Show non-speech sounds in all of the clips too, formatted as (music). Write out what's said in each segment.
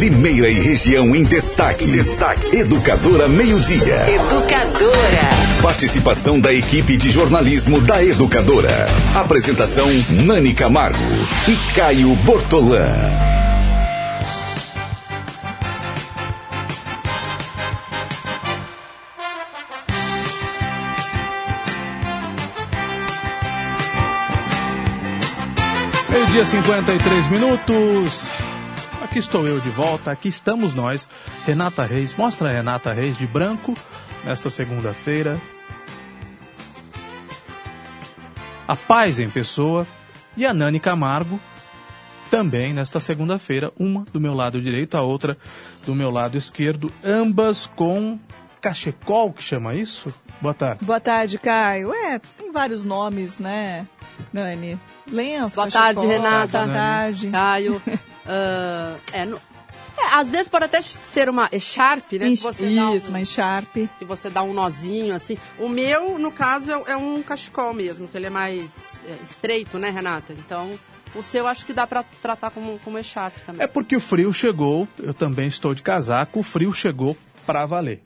Limeira e região em destaque. Destaque. Educadora Meio Dia. Educadora. Participação da equipe de jornalismo da Educadora. Apresentação Nani Camargo e Caio Bortolã. Meio-dia 53 minutos. Aqui estou eu de volta, aqui estamos nós. Renata Reis, mostra a Renata Reis de branco nesta segunda-feira. A Paz em Pessoa e a Nani Camargo também nesta segunda-feira, uma do meu lado direito, a outra do meu lado esquerdo, ambas com cachecol, que chama isso? Boa tarde. Boa tarde, Caio. É, tem vários nomes, né, Nani? Lenço, Boa tarde, Renata. Boa tarde. Caio. (laughs) uh, é, no, é, às vezes pode até ser uma echarpe, né? Isso, um, uma echarpe. Que você dá um nozinho, assim. O meu, no caso, é, é um cachecol mesmo, que ele é mais é, estreito, né, Renata? Então, o seu acho que dá para tratar como, como echarpe também. É porque o frio chegou, eu também estou de casaco, o frio chegou para valer.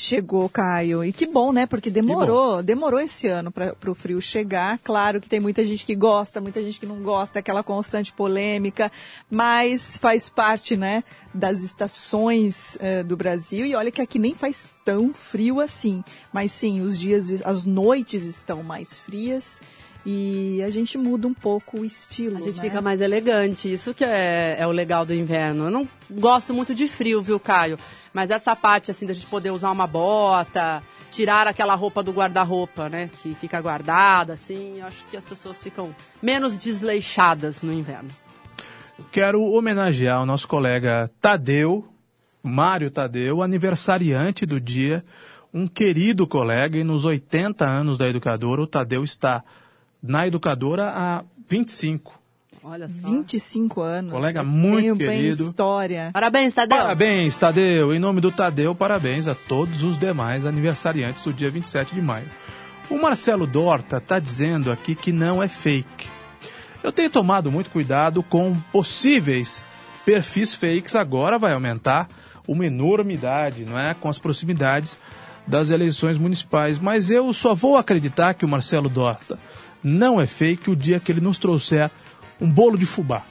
Chegou, Caio. E que bom, né? Porque demorou, demorou esse ano para o frio chegar. Claro que tem muita gente que gosta, muita gente que não gosta, aquela constante polêmica, mas faz parte, né, das estações uh, do Brasil. E olha que aqui nem faz tão frio assim. Mas sim, os dias, as noites estão mais frias e a gente muda um pouco o estilo. A gente né? fica mais elegante, isso que é, é, o legal do inverno. Eu não gosto muito de frio, viu, Caio? Mas essa parte, assim, da gente poder usar uma bota, tirar aquela roupa do guarda-roupa, né? Que fica guardada, assim, eu acho que as pessoas ficam menos desleixadas no inverno. Quero homenagear o nosso colega Tadeu, Mário Tadeu, aniversariante do dia, um querido colega, e nos 80 anos da educadora, o Tadeu está na educadora há 25. Olha só. 25 anos. Colega muito Tem querido. história. Parabéns, Tadeu. Parabéns, Tadeu. Em nome do Tadeu, parabéns a todos os demais aniversariantes do dia 27 de maio. O Marcelo Dorta está dizendo aqui que não é fake. Eu tenho tomado muito cuidado com possíveis perfis fakes. Agora vai aumentar uma enormidade, não é? Com as proximidades das eleições municipais. Mas eu só vou acreditar que o Marcelo Dorta não é fake o dia que ele nos trouxer um bolo de fubá.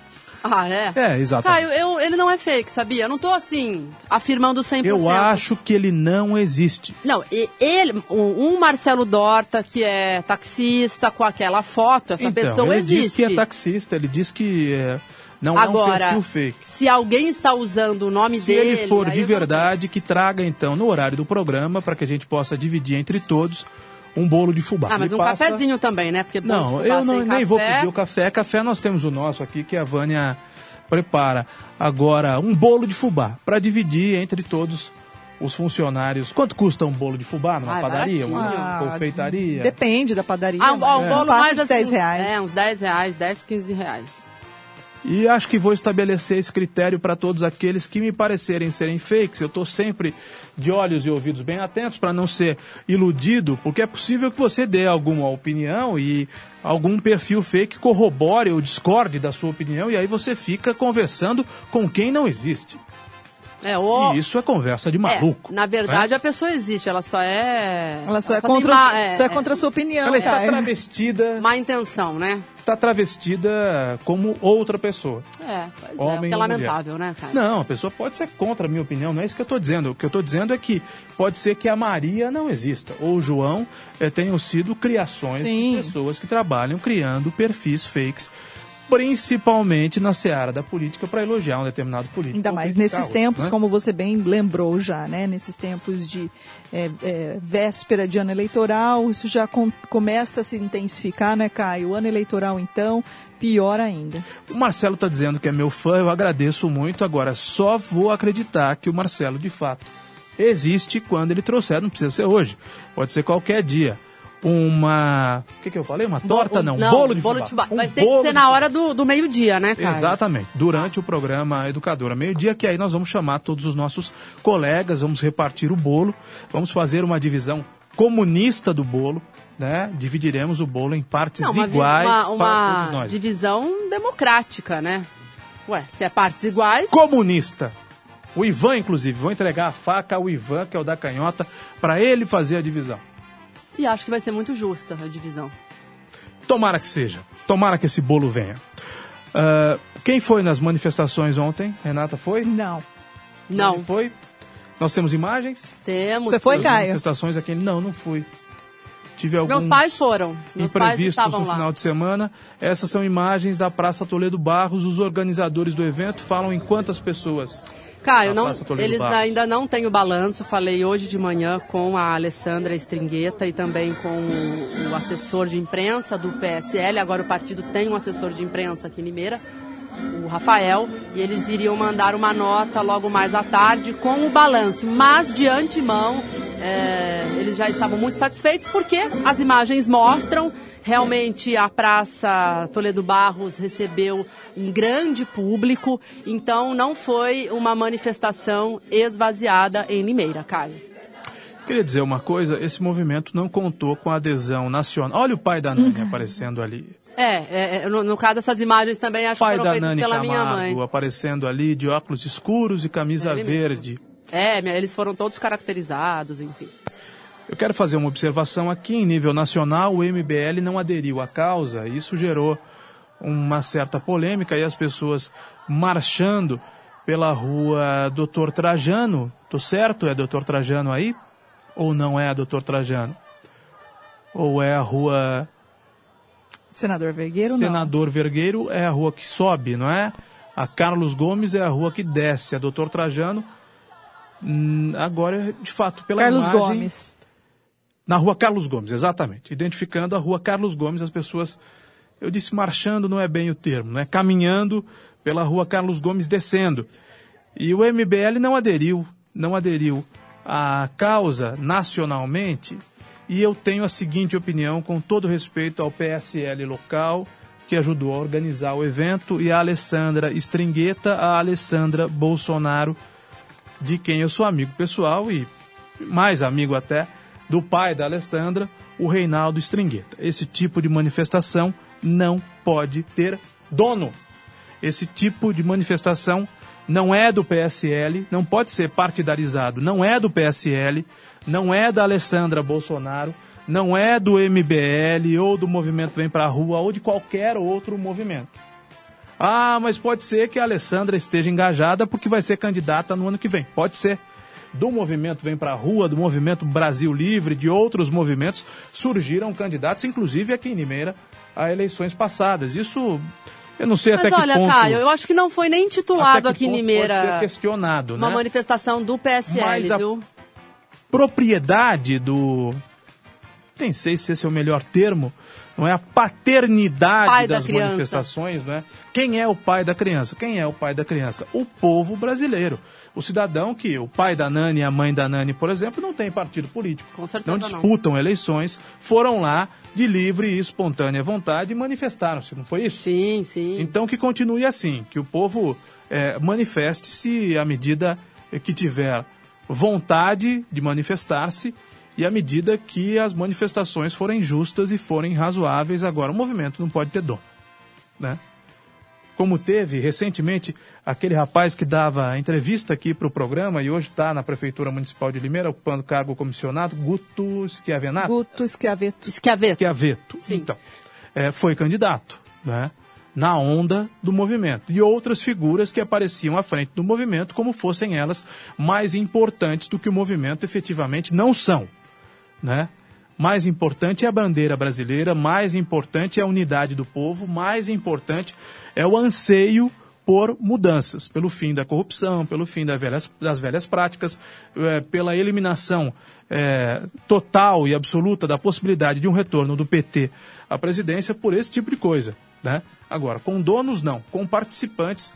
Ah, é? É, exatamente. Caio, eu, ele não é fake, sabia? Eu não tô assim, afirmando 100%. Eu acho que ele não existe. Não, ele, um Marcelo Dorta, que é taxista, com aquela foto, essa então, pessoa ele existe. Ele diz que é taxista, ele diz que é, não Agora, é um perfil fake. se alguém está usando o nome se dele... Se ele for de verdade, que traga então no horário do programa, para que a gente possa dividir entre todos um bolo de fubá. Ah, mas um passa... cafezinho também, né? Porque não, eu não, nem café... vou pedir o café. Café nós temos o nosso aqui, que a Vânia prepara. Agora, um bolo de fubá, para dividir entre todos os funcionários. Quanto custa um bolo de fubá numa Ai, padaria, uma Ah, confeitaria? Depende da padaria. Ah, um, mas um bolo é. mais assim, 10 reais. É, uns 10 reais, 10, 15 reais. E acho que vou estabelecer esse critério para todos aqueles que me parecerem serem fakes. Eu estou sempre de olhos e ouvidos bem atentos para não ser iludido, porque é possível que você dê alguma opinião e algum perfil fake corrobore ou discorde da sua opinião e aí você fica conversando com quem não existe. É, o... E isso é conversa de maluco. É, na verdade, a pessoa existe, ela só é. Ela só, é, só contra, má- só é contra a sua opinião. Ela está travestida, Má intenção, né? Está travestida como outra pessoa. É, pois Homem é, que ou é lamentável, né, cara? Não, a pessoa pode ser contra a minha opinião, não é isso que eu estou dizendo. O que eu estou dizendo é que pode ser que a Maria não exista, ou o João eh, tenham sido criações Sim. de pessoas que trabalham criando perfis fakes, principalmente na seara da política, para elogiar um determinado político. Ainda mais nesses outro, tempos, né? como você bem lembrou já, né? Nesses tempos de é, é, véspera de ano eleitoral, isso já com- começa a se intensificar, né, Caio? O ano eleitoral, então, pior ainda. O Marcelo está dizendo que é meu fã, eu agradeço muito. Agora, só vou acreditar que o Marcelo, de fato, existe quando ele trouxer. Não precisa ser hoje, pode ser qualquer dia. Uma. O que, que eu falei? Uma torta? Não, não bolo de bolo fubá. de fubá. Um Mas tem que ser na hora do, do meio-dia, né, cara? Exatamente, durante o programa Educadora Meio-Dia, que aí nós vamos chamar todos os nossos colegas, vamos repartir o bolo, vamos fazer uma divisão comunista do bolo, né? Dividiremos o bolo em partes Não, uma, iguais uma, para uma todos nós. divisão democrática, né? Ué, se é partes iguais. Comunista. O Ivan, inclusive, vou entregar a faca ao Ivan, que é o da canhota, para ele fazer a divisão. E acho que vai ser muito justa a divisão. Tomara que seja. Tomara que esse bolo venha. Uh, quem foi nas manifestações ontem? Renata foi? Não. Não. Quem foi? Nós temos imagens? Temos. Você foi, Caio? manifestações aqui? Não, não fui. Tive alguns Meus pais foram. Meus pais imprevistos estavam no lá. final de semana. Essas são imagens da Praça Toledo Barros. Os organizadores do evento falam em quantas pessoas? Caio, Na não, eles Barros. ainda não têm o balanço. Falei hoje de manhã com a Alessandra Stringueta e também com o, o assessor de imprensa do PSL. Agora o partido tem um assessor de imprensa aqui em Limeira, o Rafael, e eles iriam mandar uma nota logo mais à tarde com o balanço. Mas de antemão, é, eles já estavam muito satisfeitos porque as imagens mostram Realmente a Praça Toledo Barros recebeu um grande público, então não foi uma manifestação esvaziada em Limeira, Caio. Queria dizer uma coisa: esse movimento não contou com a adesão nacional. Olha o pai da Nani (laughs) aparecendo ali. É, é, é, no, no caso essas imagens também acho pai que foram feitas Nani pela minha mãe. Camargo aparecendo ali de óculos escuros e camisa É verde. É, eles foram todos caracterizados, enfim. Eu quero fazer uma observação aqui em nível nacional, o MBL não aderiu à causa, isso gerou uma certa polêmica e as pessoas marchando pela rua Doutor Trajano. Tô certo? É Doutor Trajano aí? Ou não é Doutor Trajano? Ou é a rua Senador Vergueiro, não. Senador Vergueiro? É a rua que sobe, não é? A Carlos Gomes é a rua que desce. A Doutor Trajano, hum, agora, de fato, pela Carlos imagem... Gomes. Na rua Carlos Gomes, exatamente. Identificando a rua Carlos Gomes, as pessoas, eu disse marchando não é bem o termo, né? Caminhando pela rua Carlos Gomes descendo. E o MBL não aderiu, não aderiu à causa nacionalmente. E eu tenho a seguinte opinião, com todo respeito ao PSL local, que ajudou a organizar o evento, e a Alessandra Stringueta, a Alessandra Bolsonaro, de quem eu sou amigo pessoal e mais amigo até do pai da Alessandra, o Reinaldo Stringueta. Esse tipo de manifestação não pode ter dono. Esse tipo de manifestação não é do PSL, não pode ser partidarizado, não é do PSL, não é da Alessandra Bolsonaro, não é do MBL ou do Movimento Vem Pra Rua ou de qualquer outro movimento. Ah, mas pode ser que a Alessandra esteja engajada porque vai ser candidata no ano que vem. Pode ser. Do movimento Vem Pra Rua, do movimento Brasil Livre, de outros movimentos, surgiram candidatos, inclusive aqui em Limeira, a eleições passadas. Isso, eu não sei Mas até olha, que ponto... Caio, eu acho que não foi nem titulado aqui em Limeira Pode ser questionado, uma né? manifestação do PSL, Mas a- viu? propriedade do. Nem sei se esse é o melhor termo, não é a paternidade Pai da das criança. manifestações, não é? Quem é o pai da criança? Quem é o pai da criança? O povo brasileiro. O cidadão que o pai da Nani e a mãe da Nani, por exemplo, não tem partido político. Com certeza não não. disputam eleições, foram lá de livre e espontânea vontade e manifestaram-se, não foi isso? Sim, sim. Então que continue assim, que o povo eh, manifeste-se à medida que tiver vontade de manifestar-se e à medida que as manifestações forem justas e forem razoáveis. Agora, o movimento não pode ter dono, né? Como teve recentemente aquele rapaz que dava entrevista aqui para o programa e hoje está na Prefeitura Municipal de Limeira, ocupando cargo comissionado, Guto Schiavenato. Guto Schiaveto. Esquiaveto. Schiaveto. Sim. Então, é, foi candidato, né? Na onda do movimento. E outras figuras que apareciam à frente do movimento, como fossem elas mais importantes do que o movimento efetivamente não são, né? Mais importante é a bandeira brasileira, mais importante é a unidade do povo, mais importante é o anseio por mudanças, pelo fim da corrupção, pelo fim das velhas, das velhas práticas, eh, pela eliminação eh, total e absoluta da possibilidade de um retorno do PT à presidência por esse tipo de coisa. Né? Agora, com donos não, com participantes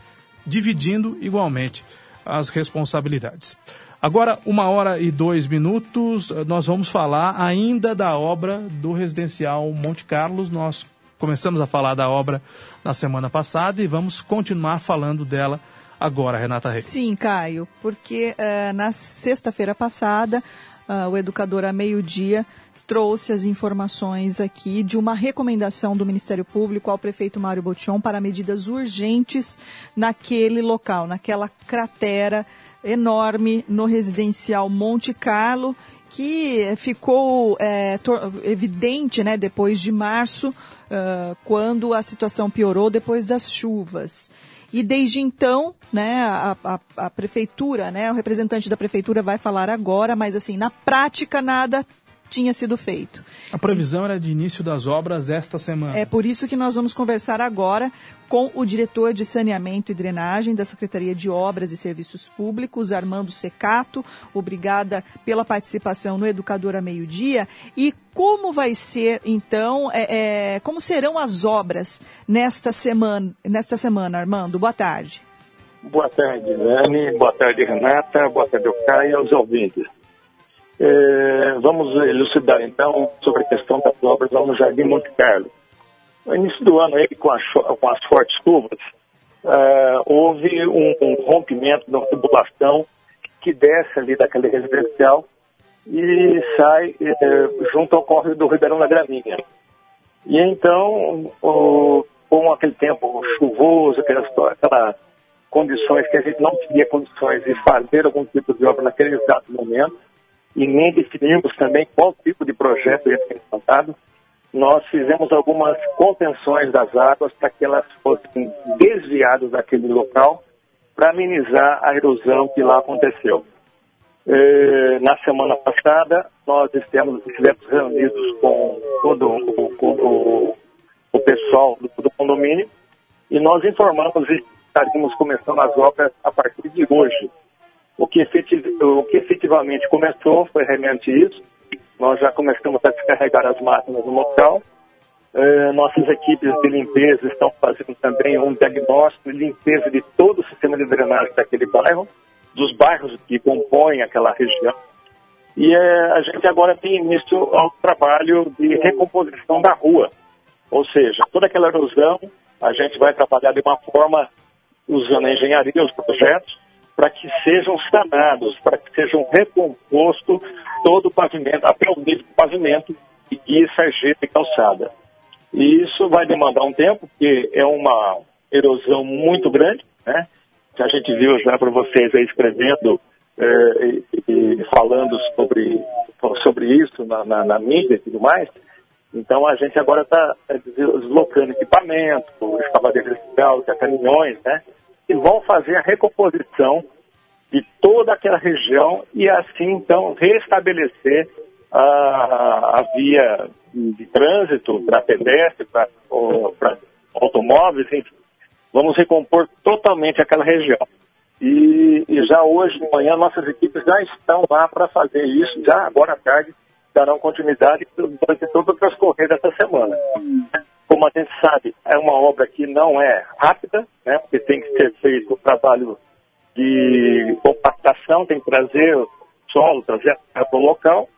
dividindo igualmente as responsabilidades. Agora, uma hora e dois minutos, eh, nós vamos falar ainda da obra do residencial Monte Carlos. Nós começamos a falar da obra na semana passada e vamos continuar falando dela agora, Renata Reis. Sim, Caio, porque eh, na sexta-feira passada, ah, o educador a meio-dia trouxe as informações aqui de uma recomendação do Ministério Público ao prefeito Mário Botion para medidas urgentes naquele local, naquela cratera enorme no residencial Monte Carlo, que ficou é, evidente né, depois de março, uh, quando a situação piorou depois das chuvas. E desde então, né, a, a, a, prefeitura, né, o representante da prefeitura vai falar agora, mas assim, na prática nada tinha sido feito. A previsão era de início das obras esta semana. É por isso que nós vamos conversar agora com o diretor de saneamento e drenagem da Secretaria de Obras e Serviços Públicos, Armando Secato. Obrigada pela participação no Educador a Meio Dia. E como vai ser, então, é, é, como serão as obras nesta semana, nesta semana, Armando? Boa tarde. Boa tarde, Dani. Boa tarde, Renata. Boa tarde, Caio e aos ouvintes. É, vamos elucidar então sobre a questão das obras lá no Jardim Monte Carlo. No início do ano, aí, com, com as fortes chuvas, uh, houve um, um, rompimento da tubulação que desce ali daquele residencial e sai uh, junto ao córrego do Ribeirão da Graminha. E então, uh, com aquele tempo chuvoso, aquelas, aquelas condições que a gente não tinha condições de fazer algum tipo de obra naquele exato momento, e nem definimos também qual tipo de projeto ia ser implantado, nós fizemos algumas contenções das águas para que elas fossem desviadas daquele local para amenizar a erosão que lá aconteceu. Eh, na semana passada, nós estivemos, estivemos reunidos com todo, o, o pessoal do, do, condomínio e nós informamos que estaríamos começando as obras a partir de hoje. O que, o que efetivamente começou foi realmente isso, nós já começamos a descarregar as máquinas no local. É, nossas equipes de limpeza estão fazendo também um diagnóstico de limpeza de todo o sistema de drenagem daquele bairro, dos bairros que compõem aquela região. E é, a gente agora tem início ao trabalho de recomposição da rua. Ou seja, toda aquela erosão, a gente vai trabalhar de uma forma usando a engenharia, os projetos, para que sejam sanados, para que sejam recomposto todo o pavimento, até o nível do pavimento e sarjeta e calçada. E isso vai demandar um tempo, porque é uma erosão muito grande, né? A gente viu já para vocês aí escrevendo é, e, e, falando sobre, sobre isso na, na, na, mídia e tudo mais. Então a gente agora está é, deslocando equipamento, escavadeira industrial, caminhões, né? Vão fazer a recomposição de toda aquela região e assim então restabelecer a, a via de trânsito para pedestre, para automóveis, enfim. Vamos recompor totalmente aquela região. E, e, já hoje de manhã nossas equipes já estão lá para fazer isso, já agora à tarde darão continuidade durante todo o transcorrer dessa semana. Como a gente sabe, é uma obra que não é rápida, né, porque tem que ser feito o trabalho de compactação, tem que trazer o solo, trazer a para o local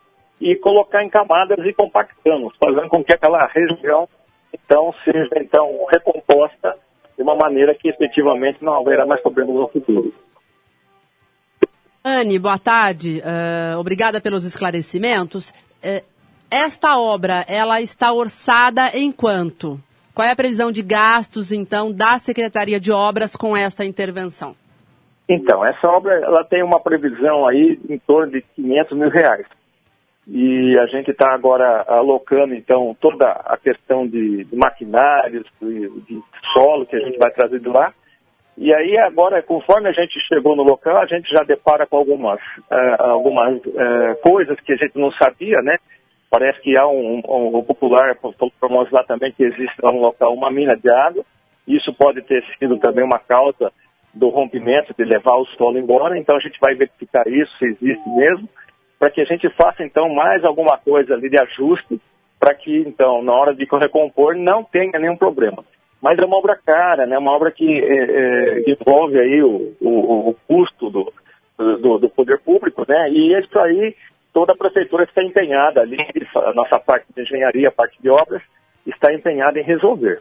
e colocar em camadas e compactando, fazendo com que aquela região então seja então recomposta de uma maneira que efetivamente não haverá mais problemas no futuro. Anne, boa tarde. Uh, obrigada pelos esclarecimentos. Uh, esta obra, ela está orçada em quanto? Qual é a previsão de gastos, então, da Secretaria de Obras com esta intervenção? Então, essa obra ela tem uma previsão aí em torno de 500 mil reais. E a gente está agora alocando, então, toda a questão de, de maquinários, de, de, solo que a gente vai trazer de lá. E aí, agora, conforme a gente chegou no local, a gente já depara com algumas, uh, algumas uh, coisas que a gente não sabia, né? Parece que há um, um, um popular, nós lá também, que existe lá no local uma mina de água. Isso pode ter sido também uma causa do rompimento, de levar o solo embora. Então a gente vai verificar isso, se existe mesmo, para que a gente faça então mais alguma coisa ali de ajuste, para que então na hora de recompor não tenha nenhum problema. Mas é uma obra cara, né? Uma obra que é, é, envolve aí o, o, o custo do, do, do, poder público, né? E isso aí toda a prefeitura está empenhada ali, a nossa parte de engenharia, a parte de obras, está empenhada em resolver.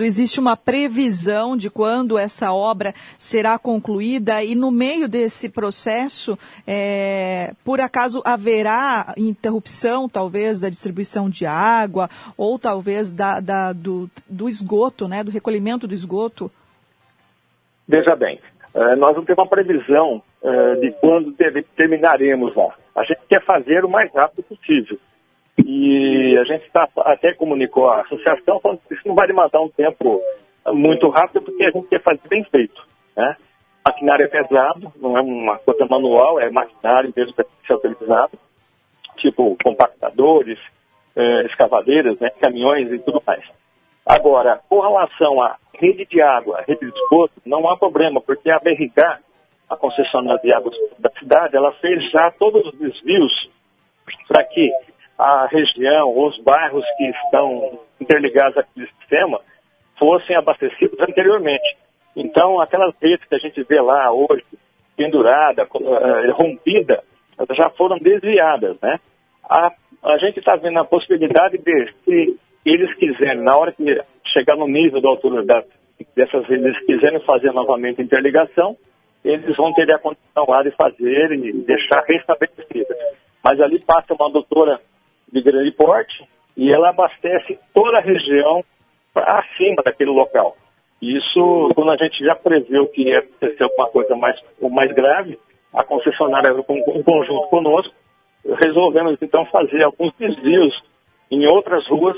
Existe uma previsão de quando essa obra será concluída e no meio desse processo, é, por acaso haverá interrupção, talvez, da distribuição de água ou talvez da, da, do, do esgoto, né, do recolhimento do esgoto? Veja bem, uh, nós não temos uma previsão uh, de quando terminaremos lá. A gente quer fazer o mais rápido possível. E a gente tá, até comunicou à associação falando que isso não vai demandar um tempo muito rápido, porque a gente quer fazer bem feito. Né? Maquinário é pesado, não é uma coisa manual, é maquinário mesmo para ser utilizado, tipo compactadores, eh, escavadeiras, né, caminhões e tudo mais. Agora, com relação à rede de água, rede de esgoto, não há problema, porque a BRK, a concessionária de águas da cidade, ela fez já todos os desvios para que a região, os bairros que estão interligados àquele sistema, fossem abastecidos anteriormente. Então, aquelas redes que a gente vê lá hoje, pendurada, uh, rompida, já foram desviadas, né? A, a gente está vendo a possibilidade de, se eles quiserem, na hora que chegar no nível da altura da, dessas redes, quiserem fazer novamente interligação, eles vão ter a condição lá de fazer e deixar restabelecida. Mas ali passa uma doutora de grande porte e ela abastece toda a região acima daquele local. Isso, quando a gente já preveu que ia acontecer alguma coisa mais, mais grave, a concessionária, em conjunto conosco, resolvemos então fazer alguns desvios em outras ruas,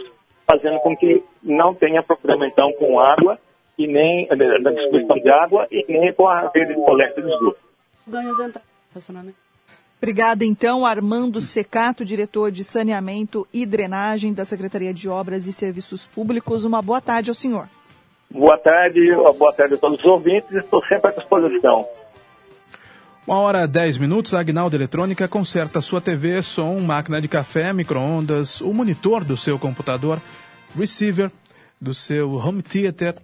fazendo com que não tenha problema então com água e nem na distribuição de água e nem com a rede de coleta de esgoto. Estacionamento. Obrigada, então, Armando Secato, diretor de Saneamento e Drenagem da Secretaria de Obras e Serviços Públicos. Uma boa tarde ao senhor. Boa tarde, boa tarde a todos os ouvintes, estou sempre à disposição. Uma hora dez minutos, a Agnaldo Eletrônica conserta sua TV, som, máquina de café, micro-ondas, o monitor do seu computador, receiver do seu home theater,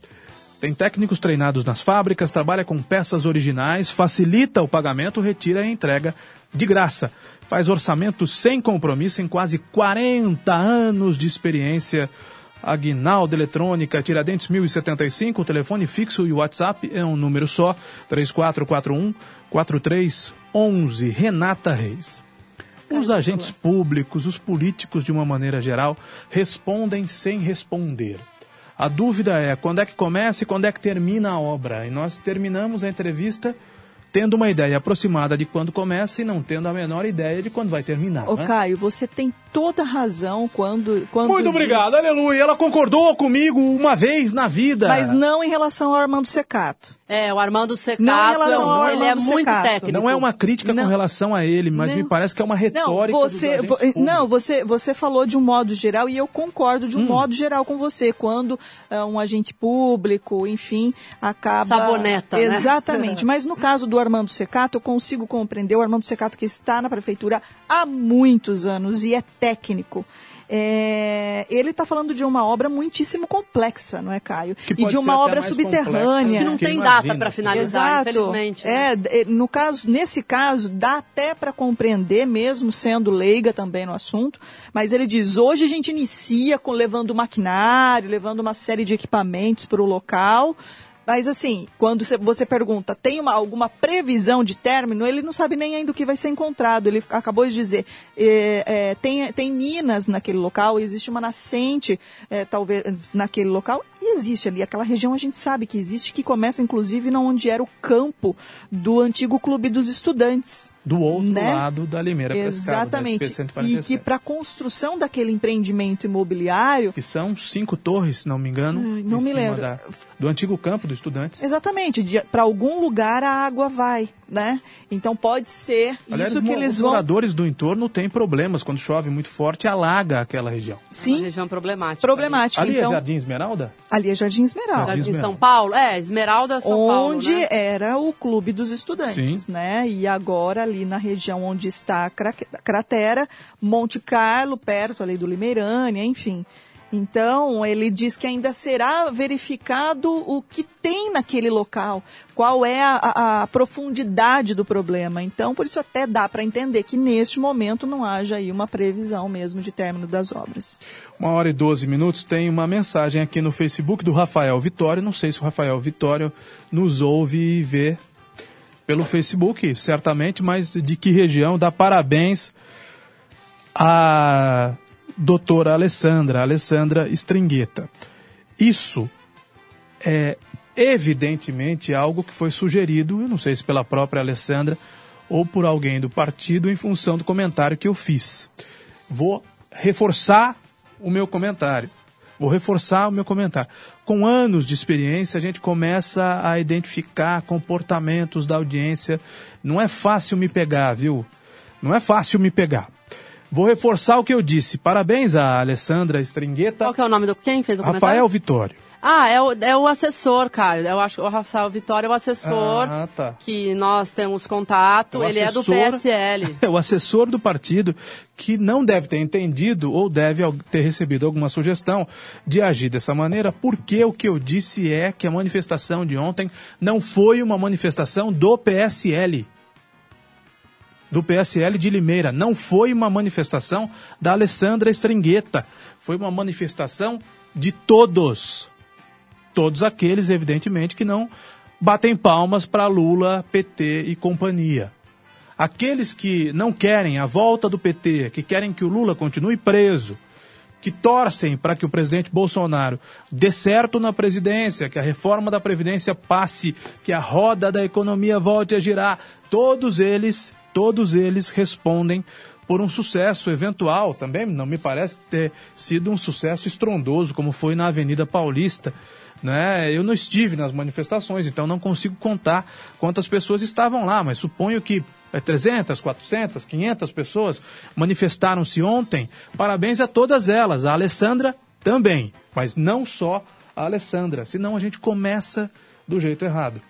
tem técnicos treinados nas fábricas, trabalha com peças originais, facilita o pagamento, retira e entrega de graça. Faz orçamento sem compromisso em quase 40 anos de experiência. Aguinaldo Eletrônica, Tiradentes 1075, o telefone fixo e o WhatsApp é um número só, 3441 4311. Renata Reis. Os agentes públicos, os políticos de uma maneira geral, respondem sem responder. A dúvida é quando é que começa e quando é que termina a obra. E nós terminamos a entrevista tendo uma ideia aproximada de quando começa e não tendo a menor ideia de quando vai terminar. Ô, né? Caio, você tem toda razão quando. quando Muito obrigado, diz... aleluia. Ela concordou comigo uma vez na vida. Mas não em relação ao Armando Secato. É, o Armando Secato, não em relação ao ele é Armando é muito Secato. técnico. Não é uma crítica não. com relação a ele, mas não. me parece que é uma retórica. Não, você, não, você, você falou de um modo geral e eu concordo de um hum. modo geral com você. Quando uh, um agente público, enfim, acaba. Saboneta. Né? Exatamente. Né? (laughs) Mas no caso do Armando Secato, eu consigo compreender o Armando Secato que está na prefeitura há muitos anos e é técnico. É, ele está falando de uma obra muitíssimo complexa, não é, Caio? e de uma obra subterrânea. Que não tem data para finalizar, Exato. infelizmente. Né? É, no caso, nesse caso, dá até para compreender, mesmo sendo leiga também no assunto, mas ele diz, hoje a gente inicia com levando maquinário, levando uma série de equipamentos para o local, mas assim, quando você pergunta, tem uma, alguma previsão de término, ele não sabe nem ainda o que vai ser encontrado. Ele acabou de dizer, é, é, tem, tem minas naquele local, existe uma nascente, é, talvez, naquele local, e existe ali. Aquela região a gente sabe que existe, que começa inclusive onde era o campo do antigo Clube dos Estudantes do outro né? lado da Limeira Exatamente. Pescado, e que para a construção daquele empreendimento imobiliário... Que são cinco torres, se não me engano. Não me lembro. Da, do antigo campo dos estudantes. Exatamente. Para algum lugar a água vai, né? Então pode ser Aliás, isso que eles os vão... Os moradores do entorno têm problemas. Quando chove muito forte, alaga aquela região. Sim. É uma região problemática. Problemática. Ali, é então... é Jardim Esmeralda? Ali é Jardim Esmeralda. Jardim Esmeralda. São Paulo? É, Esmeralda, São Onde Paulo, Onde né? era o Clube dos Estudantes, Sim. né? E agora ali na região onde onde está a cratera, Monte Carlo, perto ali do Limeirânia, enfim. Então, ele diz que ainda será verificado o que tem naquele local, qual é a, a, profundidade do problema. Então, por isso até dá para entender que neste momento não haja aí uma previsão mesmo de término das obras. Uma hora e doze minutos, tem uma mensagem aqui no Facebook do Rafael Vitório. Não sei se o Rafael Vitório nos ouve e vê pelo Facebook, certamente, mas de que região? Dá parabéns a doutora Alessandra, Alessandra Stringueta. Isso é evidentemente algo que foi sugerido, eu não sei se pela própria Alessandra ou por alguém do partido, em função do comentário que eu fiz. Vou reforçar o meu comentário. Vou reforçar o meu comentário. Com anos de experiência, a gente começa a identificar comportamentos da audiência. Não é fácil me pegar, viu? Não é fácil me pegar. Vou reforçar o que eu disse. Parabéns a Alessandra Stringueta. Qual que é o nome do quem fez o Rafael comentário? Vitório. Ah, é o, é o assessor, Caio. Eu acho que o Rafael Vitória é o assessor Ah, tá. que nós temos contato. O Ele é do PSL. (laughs) É o assessor do partido que não deve ter entendido ou deve ter recebido alguma sugestão de agir dessa maneira, porque o que eu disse é que a manifestação de ontem não foi uma manifestação do PSL. Do PSL de Limeira. Não foi uma manifestação da Alessandra Stringueta. Foi uma manifestação de todos todos aqueles, evidentemente, que não batem palmas para Lula, PT e companhia. Aqueles que não querem a volta do PT, que querem que o Lula continue preso, que torcem para que o presidente Bolsonaro dê certo na presidência, que a reforma da Previdência passe, que a roda da economia volte a girar, todos eles, todos eles respondem por um sucesso eventual. Também não me parece ter sido um sucesso estrondoso, como foi na Avenida Paulista. Né? Eu não estive nas manifestações, então não consigo contar quantas pessoas estavam lá, mas suponho que é, 300, 400, 500 pessoas manifestaram-se ontem. Parabéns a todas elas, a Alessandra também, mas não só a Alessandra, senão a gente começa do jeito errado.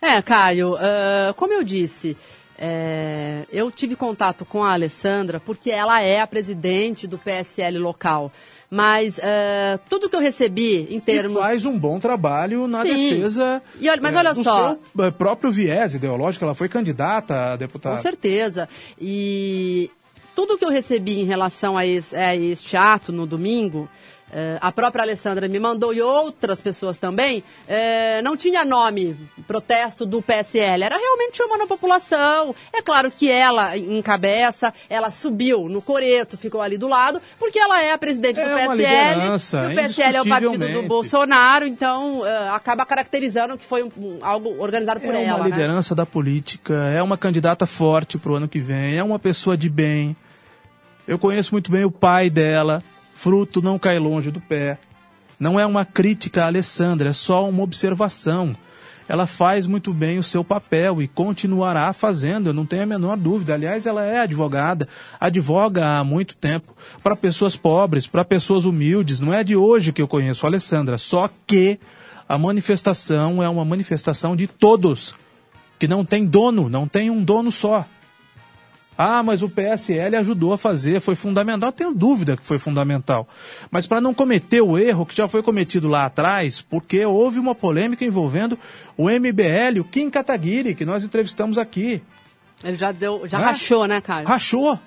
É, Caio, ah, como eu disse, é, eu tive contato com a Alessandra porque ela é a presidente do PSL local. Mas ah, tudo que eu recebi em E termos. faz um bom trabalho na Sim. defesa E olha- mas é, olha do só. seu é, próprio viés ideológico. Ela foi candidata a deputada. Com certeza. E tudo que eu recebi em relação a, esse, a este ato no domingo, eh, a própria Alessandra me mandou e outras pessoas também, eh, não tinha nome, protesto do PSL. Era realmente uma na população. É claro que ela encabeça, ela subiu no coreto, ficou ali do lado, porque ela é a presidente É do PSL. e o PSL é o partido do. Bolsonaro, então eh, acaba caracterizando que foi um- um- algo organizado por é ela. uma né? liderança da política, é uma candidata forte para o ano que vem, é uma pessoa de bem. Eu conheço muito bem o pai dela, fruto não cai longe do pé. Não é uma crítica à Alessandra, é só uma observação. Ela faz muito bem o seu papel e continuará fazendo, eu não tenho a menor dúvida. Aliás, ela é advogada, advoga há muito tempo para pessoas pobres, para pessoas humildes. Não é de hoje que eu conheço a Alessandra, só que a manifestação é uma manifestação de todos, que não tem dono, não tem um dono só. Ah, mas o PSL ajudou a fazer, foi fundamental. Tenho dúvida que foi fundamental. Mas para não cometer o erro que já foi cometido lá atrás, porque houve uma polêmica envolvendo o MBL, o Kim Kataguiri, que nós entrevistamos aqui. Ele já deu, já Né? rachou, né, Caio? Rachou.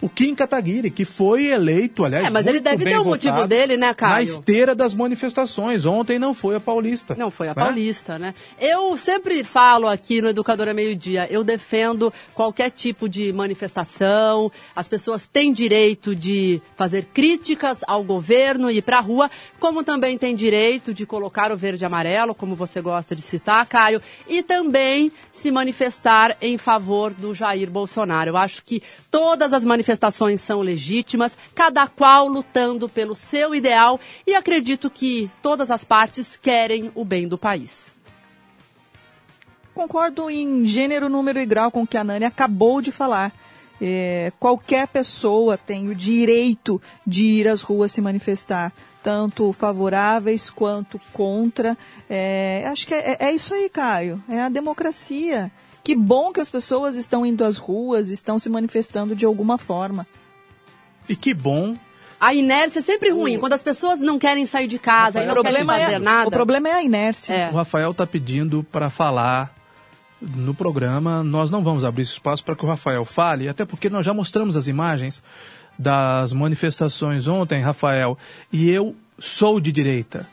O Kim Kataguiri, que foi eleito, aliás. É, mas ele deve ter o motivo votado, dele, né, Caio? Na esteira das manifestações. Ontem não foi a Paulista. Não, foi a né? Paulista, né? Eu sempre falo aqui no Educadora Meio Dia, eu defendo qualquer tipo de manifestação, as pessoas têm direito de fazer críticas ao governo e ir pra rua, como também têm direito de colocar o verde e amarelo, como você gosta de citar, Caio, e também se manifestar em favor do Jair Bolsonaro. Eu acho que todas as manifestações são legítimas, cada qual lutando pelo seu ideal, e acredito que todas as partes querem o bem do país. Concordo em gênero, número e grau com o que a Nani acabou de falar. É, qualquer pessoa tem o direito de ir às ruas se manifestar, tanto favoráveis quanto contra. É, acho que é, é isso aí, Caio. É a democracia. Que bom que as pessoas estão indo às ruas, estão se manifestando de alguma forma. E que bom A inércia é sempre ruim. Quando as pessoas não querem sair de casa e não querem fazer é, nada. O problema é a inércia. É. O Rafael está pedindo para falar no programa. Nós não vamos abrir esse espaço para que o Rafael fale, até porque nós já mostramos as imagens das manifestações ontem, Rafael, e eu sou de direita.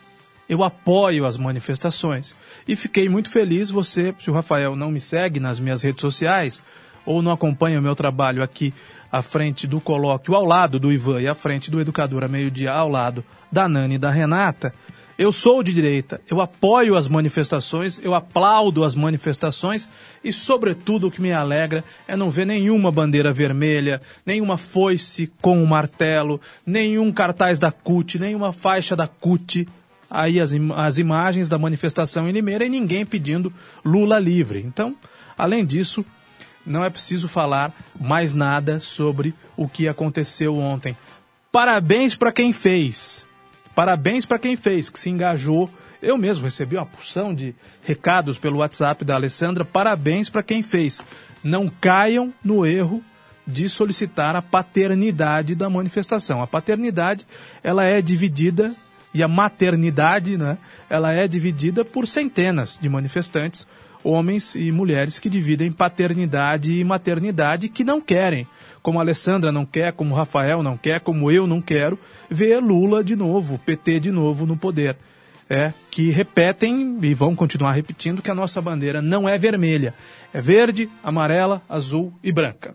Eu apoio as manifestações. E fiquei muito feliz, você, se o Rafael não me segue nas minhas redes sociais, ou não acompanha o meu trabalho aqui à frente do colóquio, ao lado do Ivan e à frente do Educador a meio-dia, ao lado da Nani e da Renata, eu sou de direita, eu apoio as manifestações, eu aplaudo as manifestações e, sobretudo, o que me alegra é não ver nenhuma bandeira vermelha, nenhuma foice com um martelo, nenhum cartaz da CUT, nenhuma faixa da CUT. Aí as, im as imagens da manifestação em Limeira e ninguém pedindo Lula livre. Então, além disso, não é preciso falar mais nada sobre o que aconteceu ontem. Parabéns para quem fez. Parabéns para quem fez, que se engajou. Eu mesmo recebi uma porção de recados pelo WhatsApp da Alessandra. Parabéns para quem fez. Não caiam no erro de solicitar a paternidade da manifestação. A paternidade, ela é dividida e a maternidade, né, ela é dividida por centenas de manifestantes, homens e mulheres que dividem paternidade e maternidade que não querem como a Alessandra não quer, como Rafael não quer, como eu não quero, ver Lula de novo, PT de novo no poder. É, que repetem e vão continuar repetindo que a nossa bandeira não é vermelha, é verde, amarela, azul e branca.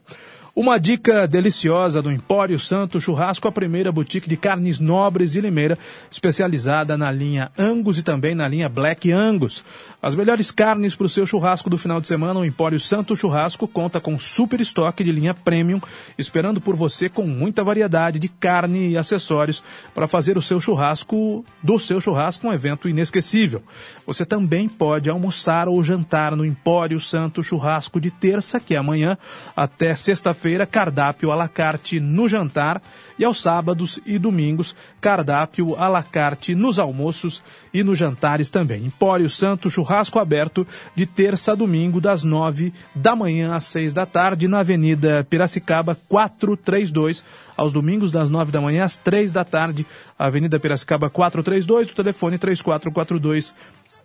Uma dica deliciosa do Empório Santo Churrasco, a primeira boutique de carnes nobres de Limeira, especializada na linha Angus e também na linha Black Angus. As melhores carnes para o seu churrasco do final de semana, o Empório Santo Churrasco conta com super estoque de linha premium, esperando por você com muita variedade de carne e acessórios para fazer o seu churrasco, do seu churrasco, um evento inesquecível. Você também pode almoçar ou jantar no Empório Santo Churrasco de terça, que é amanhã, até sexta-feira, cardápio à la carte no jantar e aos sábados e domingos, cardápio à la carte nos almoços e nos jantares também. Empório Santo Churrasco aberto de terça a domingo, das nove da manhã às seis da tarde, na Avenida Piracicaba 432, aos domingos das nove da manhã às três da tarde, Avenida Piracicaba 432, o telefone 3442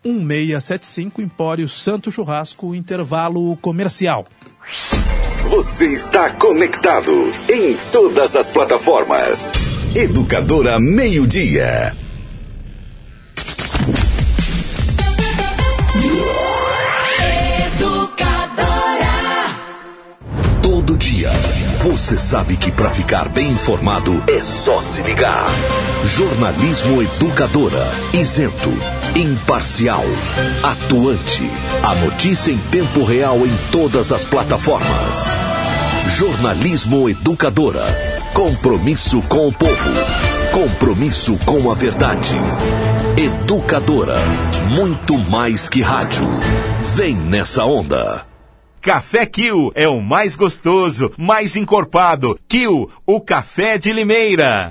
1675, Empório Santo Churrasco, intervalo comercial. Você está conectado em todas as plataformas. Educadora Meio Dia. Todo dia, você sabe que para ficar bem informado é só se ligar. Jornalismo Educadora, isento, imparcial, atuante. A notícia em tempo real em todas as plataformas. Jornalismo Educadora. Compromisso com o povo. Compromisso com a verdade. Educadora. Muito mais que rádio. Vem nessa onda. Café Kill é o mais gostoso, mais encorpado. Kill, o café de Limeira.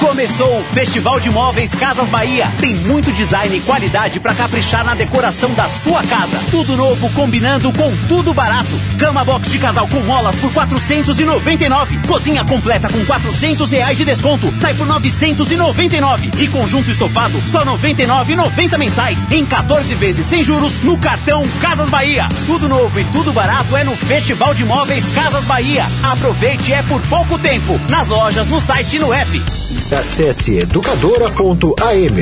Começou o Festival de Móveis Casas Bahia. Tem muito design e qualidade para caprichar na decoração da sua casa. Tudo novo combinando com tudo barato. Cama box de casal com molas por 499. Cozinha completa com 400 reais de desconto. Sai por 999. E conjunto estofado só 99,90 mensais. Em 14 vezes sem juros no cartão Casas Bahia. Tudo novo e tudo barato é no Festival de Móveis Casas Bahia. Aproveite é por pouco tempo. Nas lojas, no site e no app. Acesse educadora.am.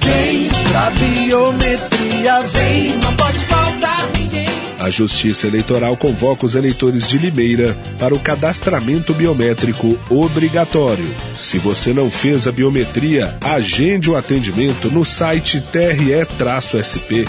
Vem pra biometria, vem, não pode faltar ninguém. A Justiça Eleitoral convoca os eleitores de Limeira para o cadastramento biométrico obrigatório. Se você não fez a biometria, agende o atendimento no site tre-sp.jus.br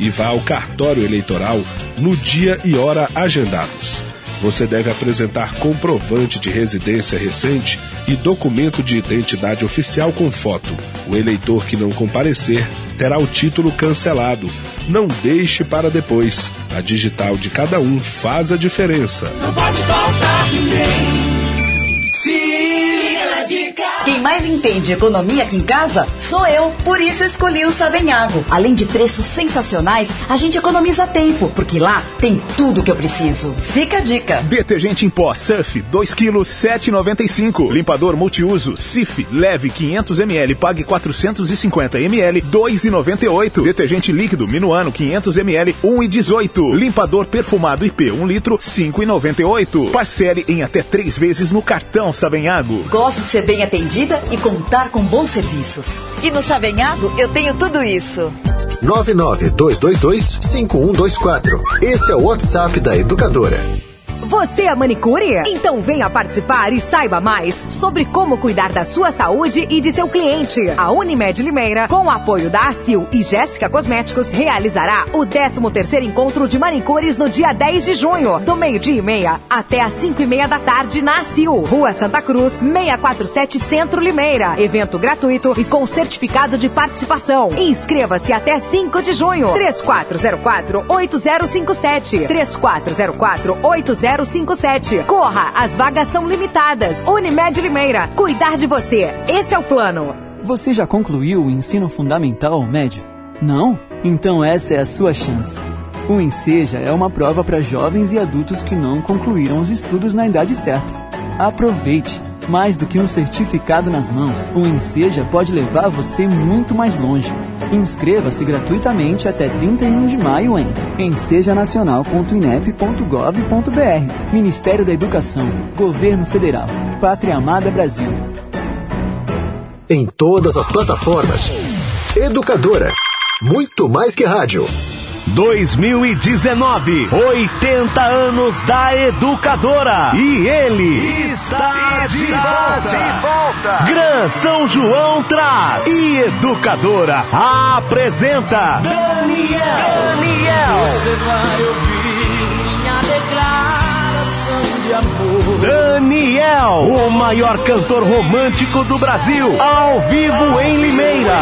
e vá ao cartório eleitoral no dia e hora agendados. Você deve apresentar comprovante de residência recente e documento de identidade oficial com foto. O eleitor que não comparecer terá o título cancelado. Não deixe para depois. A digital de cada um faz a diferença. Não pode faltar ninguém. Quem mais entende economia aqui em casa sou eu. Por isso escolhi o Savenhago. Além de preços sensacionais, a gente economiza tempo, porque lá tem tudo que eu preciso. Fica a dica. Detergente em pó Surf 2 kg 7,95. Limpador multiuso Sif leve 500 ml pague 450 ml 2,98. Detergente líquido Minuano 500 ml 1,18. Limpador perfumado IP 1 litro 5,98. Parcele em até três vezes no cartão Savenhago. Gosto de ser bem atendida e contar com bons serviços. E no Savenhago eu tenho tudo isso. 992225124. Esse é o WhatsApp da educadora. Você é manicure? Então venha participar e saiba mais sobre como cuidar da sua saúde e de seu cliente. A Unimed Limeira, com o apoio da ACIL e Jéssica Cosméticos, realizará o 13º encontro de manicures no dia 10 de junho, do meio-dia e meia até às 5 e meia da tarde na ACIL, Rua Santa Cruz, 647 Centro Limeira. Evento gratuito e com certificado de participação. Inscreva-se até 5 de junho. 3404 8057 3404 8057 057. Corra, as vagas são limitadas. Unimed Limeira, cuidar de você. Esse é o plano. Você já concluiu o ensino fundamental ou médio? Não? Então essa é a sua chance. O Enseja é uma prova para jovens e adultos que não concluíram os estudos na idade certa. Aproveite! Mais do que um certificado nas mãos, o Enseja pode levar você muito mais longe. Inscreva-se gratuitamente até 31 de maio em ensejanacional.inep.gov.br. Ministério da Educação, Governo Federal, Pátria Amada Brasil. Em todas as plataformas. Educadora. Muito mais que rádio. 2019, 80 anos da educadora. E ele está de volta. De volta. Gran São João traz. E educadora apresenta Daniel. Daniel. Você vai ouvir minha declaração de amor. Daniel, o maior cantor romântico do Brasil, ao vivo em Limeira.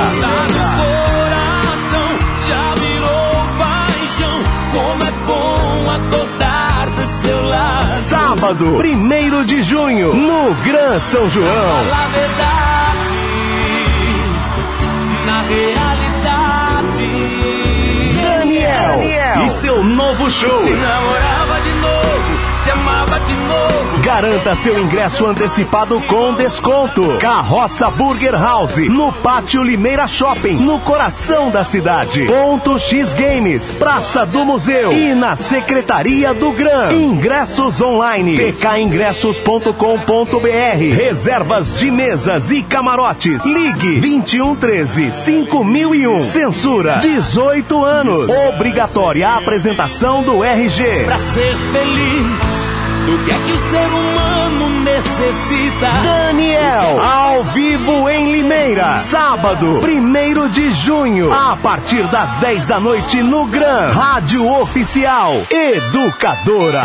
Seu lado. Sábado, 1 de junho, no Gran São João. Fala a verdade, na realidade. Daniel, e seu novo show. Se namorava Garanta seu ingresso antecipado com desconto. Carroça Burger House, no Pátio Limeira Shopping, no coração da cidade. Ponto X Games, Praça do Museu e na Secretaria do Gran. Ingressos online. pkingressos.com.br. Reservas de mesas e camarotes. Ligue 2113 5001. Censura 18 anos. Obrigatória a apresentação do RG. Pra ser feliz, o que é que o ser humano necessita? Daniel, ao vivo em Limeira, sábado, 1 de junho, a partir das 10 da noite no Gran Rádio Oficial Educadora.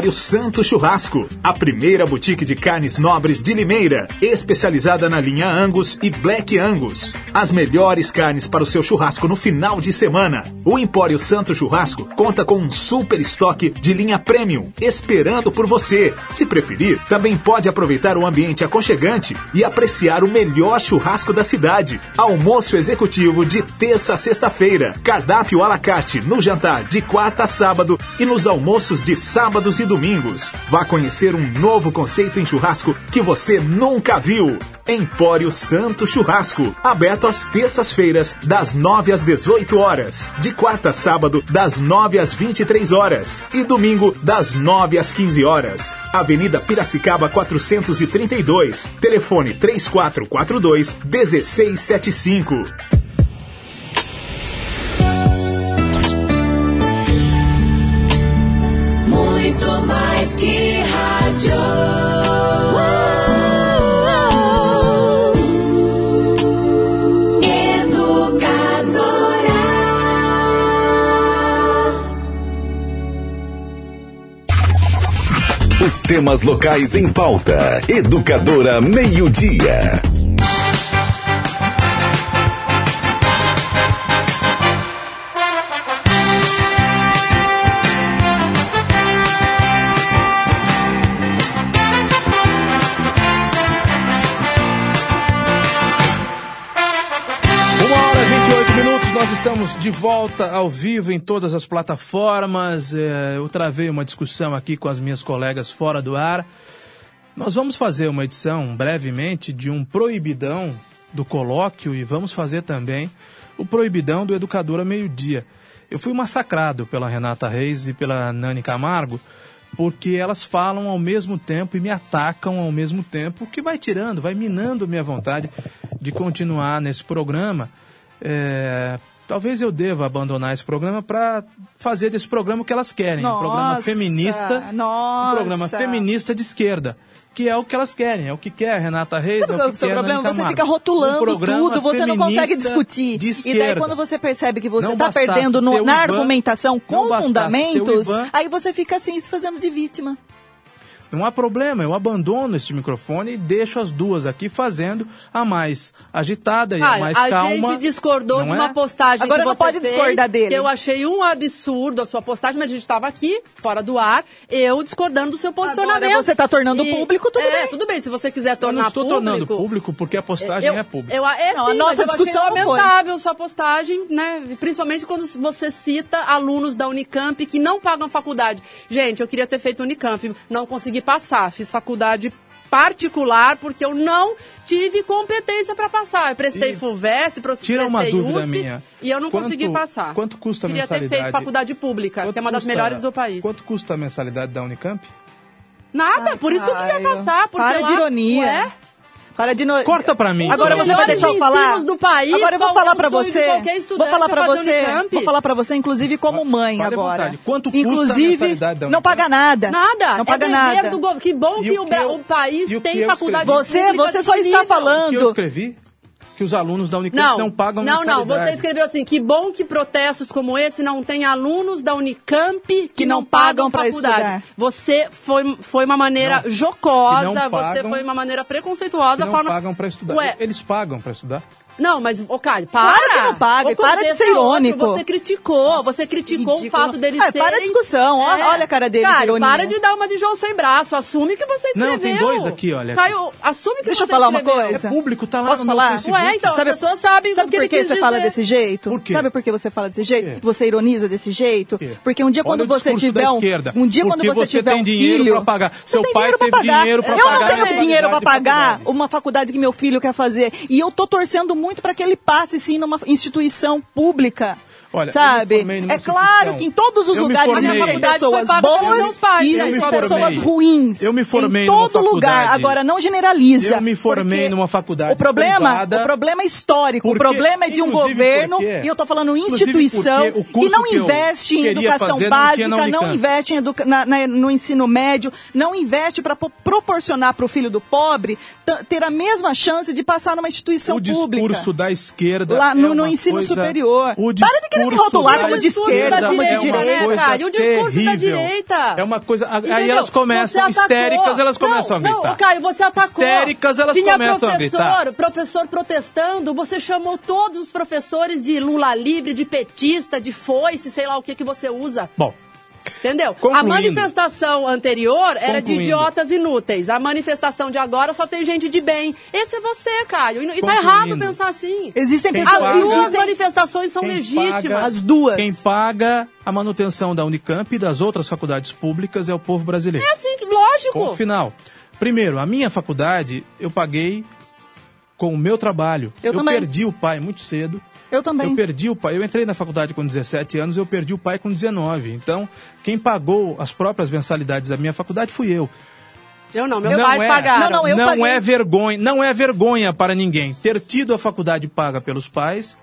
Empório Santo Churrasco, a primeira boutique de carnes nobres de Limeira, especializada na linha Angus e Black Angus. As melhores carnes para o seu churrasco no final de semana. O Empório Santo Churrasco conta com um super estoque de linha premium, esperando por você. Se preferir, também pode aproveitar o ambiente aconchegante e apreciar o melhor churrasco da cidade. Almoço executivo de terça a sexta-feira. Cardápio à la carte no jantar de quarta a sábado e nos almoços de sábados e domingos. Vá conhecer um novo conceito em churrasco que você nunca viu. Empório Santo Churrasco, aberto às terças-feiras, das 9 às 18 horas, de quarta a sábado, das 9 às 23 horas e domingo, das 9 às 15 horas. Avenida Piracicaba 432, telefone 3442 1675. Muito mais que rádio. Educadora. Os temas locais em pauta. Educadora Meio Dia. Estamos de volta ao vivo em todas as plataformas. É, eu travei uma discussão aqui com as minhas colegas fora do ar. Nós vamos fazer uma edição brevemente de um proibidão do colóquio e vamos fazer também o proibidão do Educadora Meio-Dia. Eu fui massacrado pela Renata Reis e pela Nani Camargo porque elas falam ao mesmo tempo e me atacam ao mesmo tempo, o que vai tirando, vai minando minha vontade de continuar nesse programa. É, talvez eu deva abandonar esse programa para fazer desse programa o que elas querem, um programa Nossa, feminista, nossa. um programa feminista de esquerda. Que é o que elas querem, é o que quer a Renata Reis, Sabe é o é que seu quer problema? Você fica rotulando Um tudo, você não consegue discutir. de E daí quando você percebe que você está perdendo no- na Ivan, argumentação com fundamentos, Ivan. aí você fica assim se fazendo de vítima. Não há problema, eu abandono este microfone e deixo as duas aqui fazendo a mais agitada e a Caio, mais a calma. gente discordou não de é? uma postagem Agora que não você pode fez, discordar dele. que eu achei um absurdo a sua postagem, mas a gente estava aqui, fora do ar, eu discordando do seu posicionamento. Agora você tá tornando E- público, tudo é, bem. tudo bem, se você quiser Eu tornar não estou público... tornando público porque a postagem eu, é pública. Eu, é, Não, a nossa mas eu discussão achei não foi. lamentável sua postagem, né? Principalmente quando você cita alunos da Unicamp que não pagam faculdade. Gente, eu queria ter feito Unicamp, não consegui passar. Fiz faculdade particular porque eu não tive competência para passar. Eu prestei E FUVEST, pro- tira uma prestei dúvida USP minha. e eu não Quanto- consegui passar. quanto custa a Queria ter mensalidade? feito faculdade pública, Quanto que é uma das custa- melhores do país. Quanto custa a mensalidade da Unicamp? Nada, por isso eu queria passar. Porque Para lá- de ironia. Ué? Para de no... Corta pra mim. Agora você vai deixar eu falar? do país, Agora eu vou falar é de você. Vou falar é pra fazer você. Unicamp? Vou falar pra você, inclusive como mãe Fale agora. Quanto custa a inclusive, da não paga nada. Nada. Não paga é dever nada. do governo. Que bom E que o que eu- o país e o que tem faculdade Você, você só está disponível. O que eu falando. escrevi? Que os alunos da Unicamp Não, não, pagam não, não. Você escreveu assim: que bom que protestos como esse não tem alunos da Unicamp que, Que não não pagam pagam faculdade. estudar. Você foi, foi uma maneira Não, jocosa, que não você pagam- foi uma maneira que preconceituosa não falando. pagam pra estudar. Ué, Eles pagam pra estudar? Não, mas, ô Caio, para! Claro que não paga, O para de ser é outro, irônico. Você criticou, você criticou o ridículo. fato deles Ah, serem... para a discussão, ó- olha a cara dele de Caio, ironia. para de dar uma de João sem braço, assume que você escreveu. Não, tem dois aqui, olha. Caio, assume que Deixa eu você falar uma escreveu. coisa. É público, tá lá Posso no falar? Facebook. Ué, então, Sabe- as pessoas sabem Sabe o que por ele que quis você fala dizer. desse jeito? Por quê? Sabe por que você fala desse jeito? quê? Você ironiza desse jeito? quê? Porque um dia quando Olha o você tiver um, um dia Porque quando você, você tiver tem um dinheiro filho, pra pagar. você Seu tem pai dinheiro pra teve pagar. eu pagar não tenho dinheiro pra de pagar uma faculdade que meu filho quer fazer e eu tô torcendo muito para que ele passe sim numa instituição pública. Olha, eu me sabe? É claro que em todos os Eu lugares existem A faculdade pessoas boas e existem pessoas ruins. Eu me formei em numa todo lugar. Agora não generaliza. Eu me formei numa faculdade O problema, privada. o problema é histórico. Porque, o problema é de um governo porque- e eu tô falando instituição o que não que investe em queria educação não básica, não Unicamp. investe em educa- na- na- no ensino médio, não investe para proporcionar para o filho do pobre ter a mesma chance de passar numa instituição o pública. discurso da esquerda Lá é no- no uma ensino coisa- superior. O Para de discurso rotular da como de discurso esquerda, da como de direita, né, cara? E o discurso da terrível. direita? É uma coisa. Aí Entendeu? elas começam histéricas, elas começam não, a gritar. Não, Caio, você atacou. Histéricas, elas Tinha começam a gritar. professor protestando, você chamou todos os professores de Lula livre, de petista, de foice, sei lá o que que você usa. Bom, Entendeu? A Concluindo. manifestação anterior era de Concluindo. idiotas inúteis. A manifestação de agora só tem gente de bem. Esse é você, Caio. E, e tá Concluindo. errado pensar assim. Existem Quem As paga- duas manifestações são Quem legítimas. paga- As duas. Quem paga a manutenção da Unicamp e das outras faculdades públicas é o povo brasileiro. É assim, lógico. Ponto final. Primeiro, a minha faculdade eu paguei com o meu trabalho. Eu também. perdi o pai muito cedo. Eu também. Eu perdi o pai. Eu entrei na faculdade com 17 anos, eu perdi o pai com 19. Então, quem pagou as próprias mensalidades da minha faculdade fui eu. Eu não, meus não pais é, pagaram. Não, não, eu não paguei. é vergonha, não é vergonha para ninguém ter tido a faculdade paga pelos pais.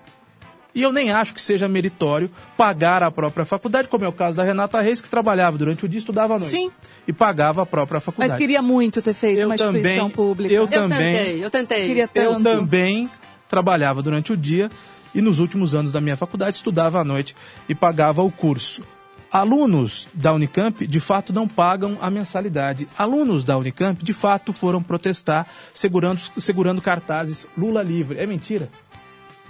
E eu nem acho que seja meritório pagar a própria faculdade, como é o caso da Renata Reis, que trabalhava durante o dia e estudava à noite. Sim. E pagava a própria faculdade. Mas queria muito ter feito Eu uma instituição também- pública. eu Eu também- tentei, eu tentei. Queria Eu também trabalhava durante o dia e nos últimos anos da minha faculdade estudava à noite e pagava o curso. Alunos da Unicamp, de fato, não pagam a mensalidade. Alunos da Unicamp, de fato, foram protestar segurando, segurando cartazes Lula livre. É mentira?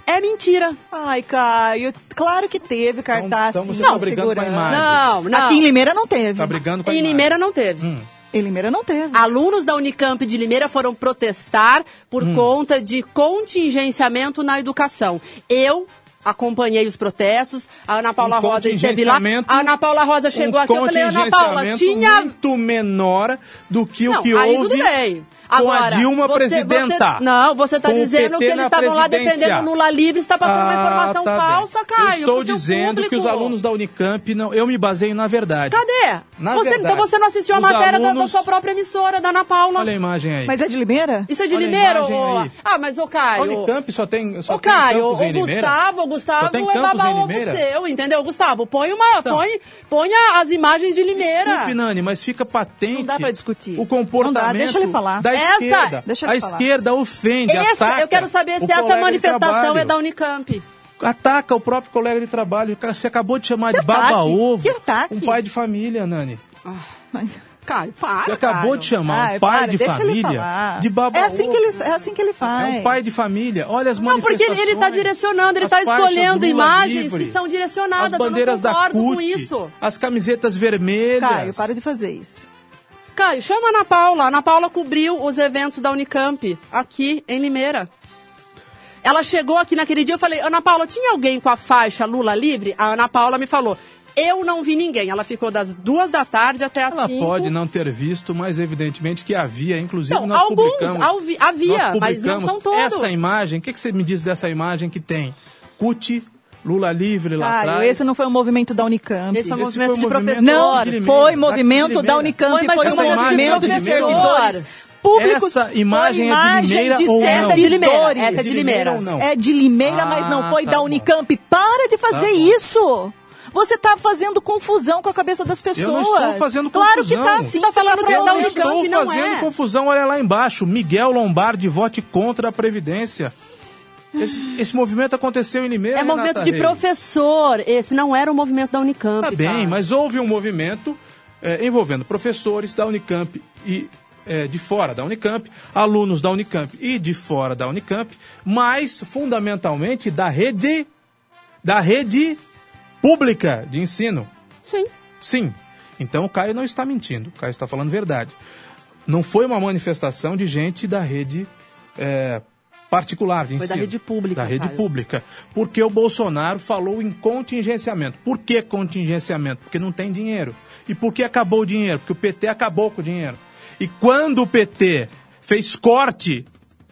É mentira. Ai, Caio, claro que teve cartaz. então você sim, tá brigando com a imagem. Não, não. Aqui em Limeira não teve. Tá brigando com a Em imagem. Limeira não teve. Hum. Em Limeira não teve. Alunos da Unicamp de Limeira foram protestar por Hum. conta de contingenciamento na educação. Eu acompanhei os protestos, a Ana Paula Um Rosa esteve lá. A Ana Paula Rosa chegou um aqui, eu falei, Ana Paula, tinha... muito menor do que o Não, que aí houve tudo bem. com Agora, a Dilma você- presidenta. você- não, você está Com o dizendo que eles estavam lá defendendo Lula livre, está passando uma Ah, informação tá falsa. Caio. Eu estou dizendo que os público. alunos da Unicamp, não, eu me baseio na verdade. Cadê? Na Você, verdade, então você não assistiu a os matéria da- da, alunos- sua própria emissora, da Ana Paula? Olha a imagem aí. Mas é de Limeira? Isso é de Olha a Limeira? ô-. Ah, mas o A Caio... Unicamp só tem, só Ô, tem Caio, campus o em Limeira. Gustavo, o Gustavo é babá ovo seu, entendeu? Gustavo, põe uma, põe, põe as imagens de Limeira. Desculpe, Nani, mas fica patente Não dá pra discutir. o comportamento Não dá, deixa ele falar. da Essa- esquerda. deixa ele a falar. esquerda ofende, Essa, ataca eu quero saber se essa de manifestação é da Unicamp. Ataca o próprio colega de trabalho. Você acabou de chamar de Que ataque? baba-ovo Que ataque? um pai de família, Nani. Caio, para, Você acabou Caio. de chamar Ai, um pai para, de ele família de baba É assim que ele, é assim que ele faz. É um pai de família. Olha as Não, porque manifestações. ele está direcionando, ele está escolhendo imagens livre, que são direcionadas. As bandeiras eu não concordo da com CUT, isso. as camisetas vermelhas. Caio, para de fazer isso. Caio, chama a Ana Paula. A Ana Paula cobriu os eventos da Unicamp aqui em Limeira. Ela chegou aqui naquele dia, eu falei, Ana Paula, tinha alguém com a faixa Lula livre? A Ana Paula me falou, eu não vi ninguém. Ela ficou das duas da tarde até as Ela cinco. pode não ter visto, mas evidentemente que havia, inclusive Não, nós alguns publicamos. alvi- havia, nós mas não publicamos são todos. Essa imagem, o que, que você me diz dessa imagem que tem CUT, Lula livre lá Caio, atrás? esse não foi o movimento da Unicamp. Esse foi o Esse movimento foi o de movimento professor. Não, de foi movimento de da. Unicamp, Foi, mas foi, essa um imagem de movimento de professor. servidores públicos. Essa imagem foi é de imagem Limeira de ou não? É de Limeira, servidores. essa é de Limeira. É de Limeira, mas não Ah, foi tá da bom. Unicamp. Para de fazer Tá bom. isso! Você está fazendo confusão com a cabeça das pessoas. Eu não estou fazendo Claro confusão. que tá sim. Tá falando que é. Unicamp. Estou não fazendo é. confusão, olha lá embaixo. Miguel Lombardi vote contra a Previdência. Esse, esse movimento aconteceu em Limeira. É movimento Renata de Reis. professor. Esse não era o movimento da Unicamp. Tá bem, mas houve um movimento eh, envolvendo professores da Unicamp e eh, de fora da Unicamp, alunos da Unicamp e de fora da Unicamp, mas fundamentalmente da rede da rede pública de ensino. Sim. Sim. Então o Caio não está mentindo, o Caio está falando verdade. Não foi uma manifestação de gente da rede eh, particular de Foi da ensino. rede pública, Da rede Caio. pública. Porque o Bolsonaro falou em contingenciamento. Por que contingenciamento? Porque não tem dinheiro. E por que acabou o dinheiro? Porque o PT acabou com o dinheiro. E quando o PT fez corte,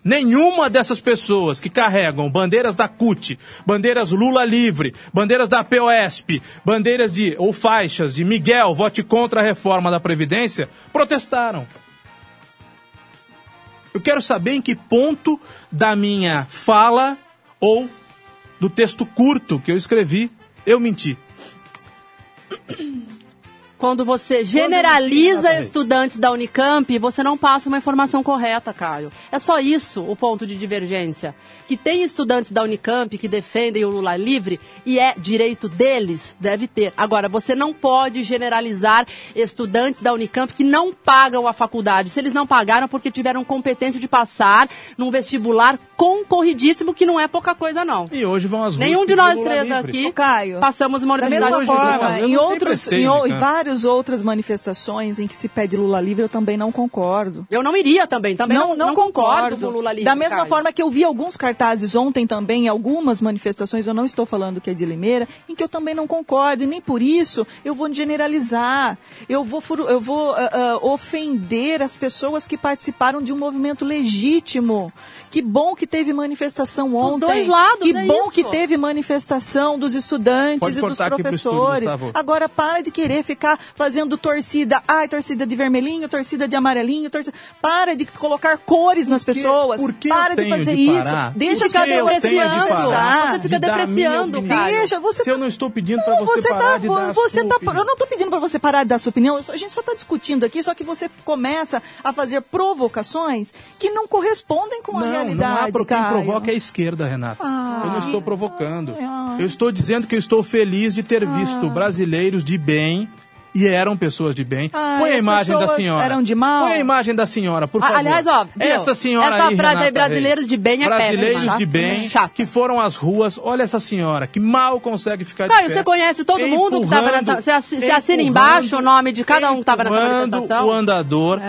nenhuma dessas pessoas que carregam bandeiras da CUT, bandeiras Lula livre, bandeiras da POSP, bandeiras de ou faixas de Miguel, vote contra a reforma da Previdência, protestaram. Eu quero saber em que ponto da minha fala ou do texto curto que eu escrevi eu menti. Quando você generaliza estudantes da Unicamp, você não passa uma informação correta, Caio. É só isso o ponto de divergência. Que tem estudantes da Unicamp que defendem o Lula livre e é direito deles, deve ter. Agora, você não pode generalizar estudantes da Unicamp que não pagam a faculdade. Se eles não pagaram porque tiveram competência de passar num vestibular concorridíssimo, que não é pouca coisa, não. E hoje vão as ruas Nenhum de nós três livre. aqui Caio, passamos uma Da universidade mesma forma, em, outros, em, o- em cara. Várias outras manifestações em que se pede Lula livre, eu também não concordo. Eu não iria também, também não, não concordo com Lula livre. Da mesma forma que eu vi alguns cartazes ontem também, em algumas manifestações, eu não estou falando que é de Limeira, em que eu também não concordo, e nem por isso eu vou generalizar, eu vou, eu vou ah, ah, ofender as pessoas que participaram de um movimento legítimo. Que bom que teve manifestação ontem. dois lados, Que é bom isso. que teve manifestação dos estudantes Pode e dos estúdio, professores. Gustavo. Agora para de querer ficar fazendo torcida. Ai, torcida de vermelhinho, torcida de amarelinho, torcida. Para de colocar cores nas pessoas. por que para eu de tenho fazer de isso. parar? Deixa Fica as pessoas depreciando. manifestar. Você fica de depreciando. Deixa, você Se eu não estou pedindo para Não, você, você parar tá, de dar você sua tá, opinião. eu não estou pedindo para você parar de dar sua opinião. A gente só está discutindo aqui, só que você começa a fazer provocações que não correspondem com a Não, realidade. não há pro quem Caio. provoca é a esquerda, Renata. Ah. eu não estou provocando. Ah. Eu estou dizendo que eu estou feliz de ter visto brasileiros de bem e eram pessoas de bem. Ah, Põe a imagem da senhora. eram de mal? Põe a imagem da senhora, por Ah, favor. aliás, ó, viu? essa senhora Essa aí, frase aí, Renata brasileiros Reis. de bem, é Brasileiros péssima. de Chato, bem né? Chato. que foram às ruas. Olha essa senhora que mal consegue ficar de Caio, pé. você conhece todo mundo que estava Empurrando- nessa. Você, assi- você assina embaixo o nome de cada um que estava nessa manifestação? o andador.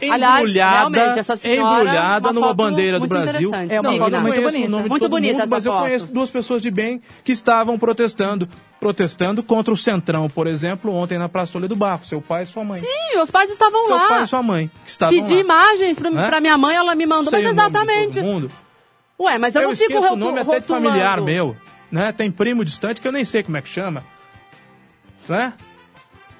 Aliás, embrulhada, realmente, essa senhora, embrulhada uma numa bandeira do Brasil. É uma Não, foto eu muito bonita. Muito bonita mundo, essa mas eu foto. conheço duas pessoas de bem que estavam protestando. Protestando contra o Centrão, por exemplo, ontem na Praça Toledo Barro. Seu pai e sua mãe. Sim, meus pais estavam Seu lá. pai e sua mãe. Que estavam Pedi lá. imagens pra, Né? pra minha mãe, ela me mandou. Sei Mas o nome de exatamente. mundo. Ué, mas eu, Eu não fico esqueço o nome até de rotulando. familiar meu. Né? Tem primo distante que eu nem sei como é que chama. Né?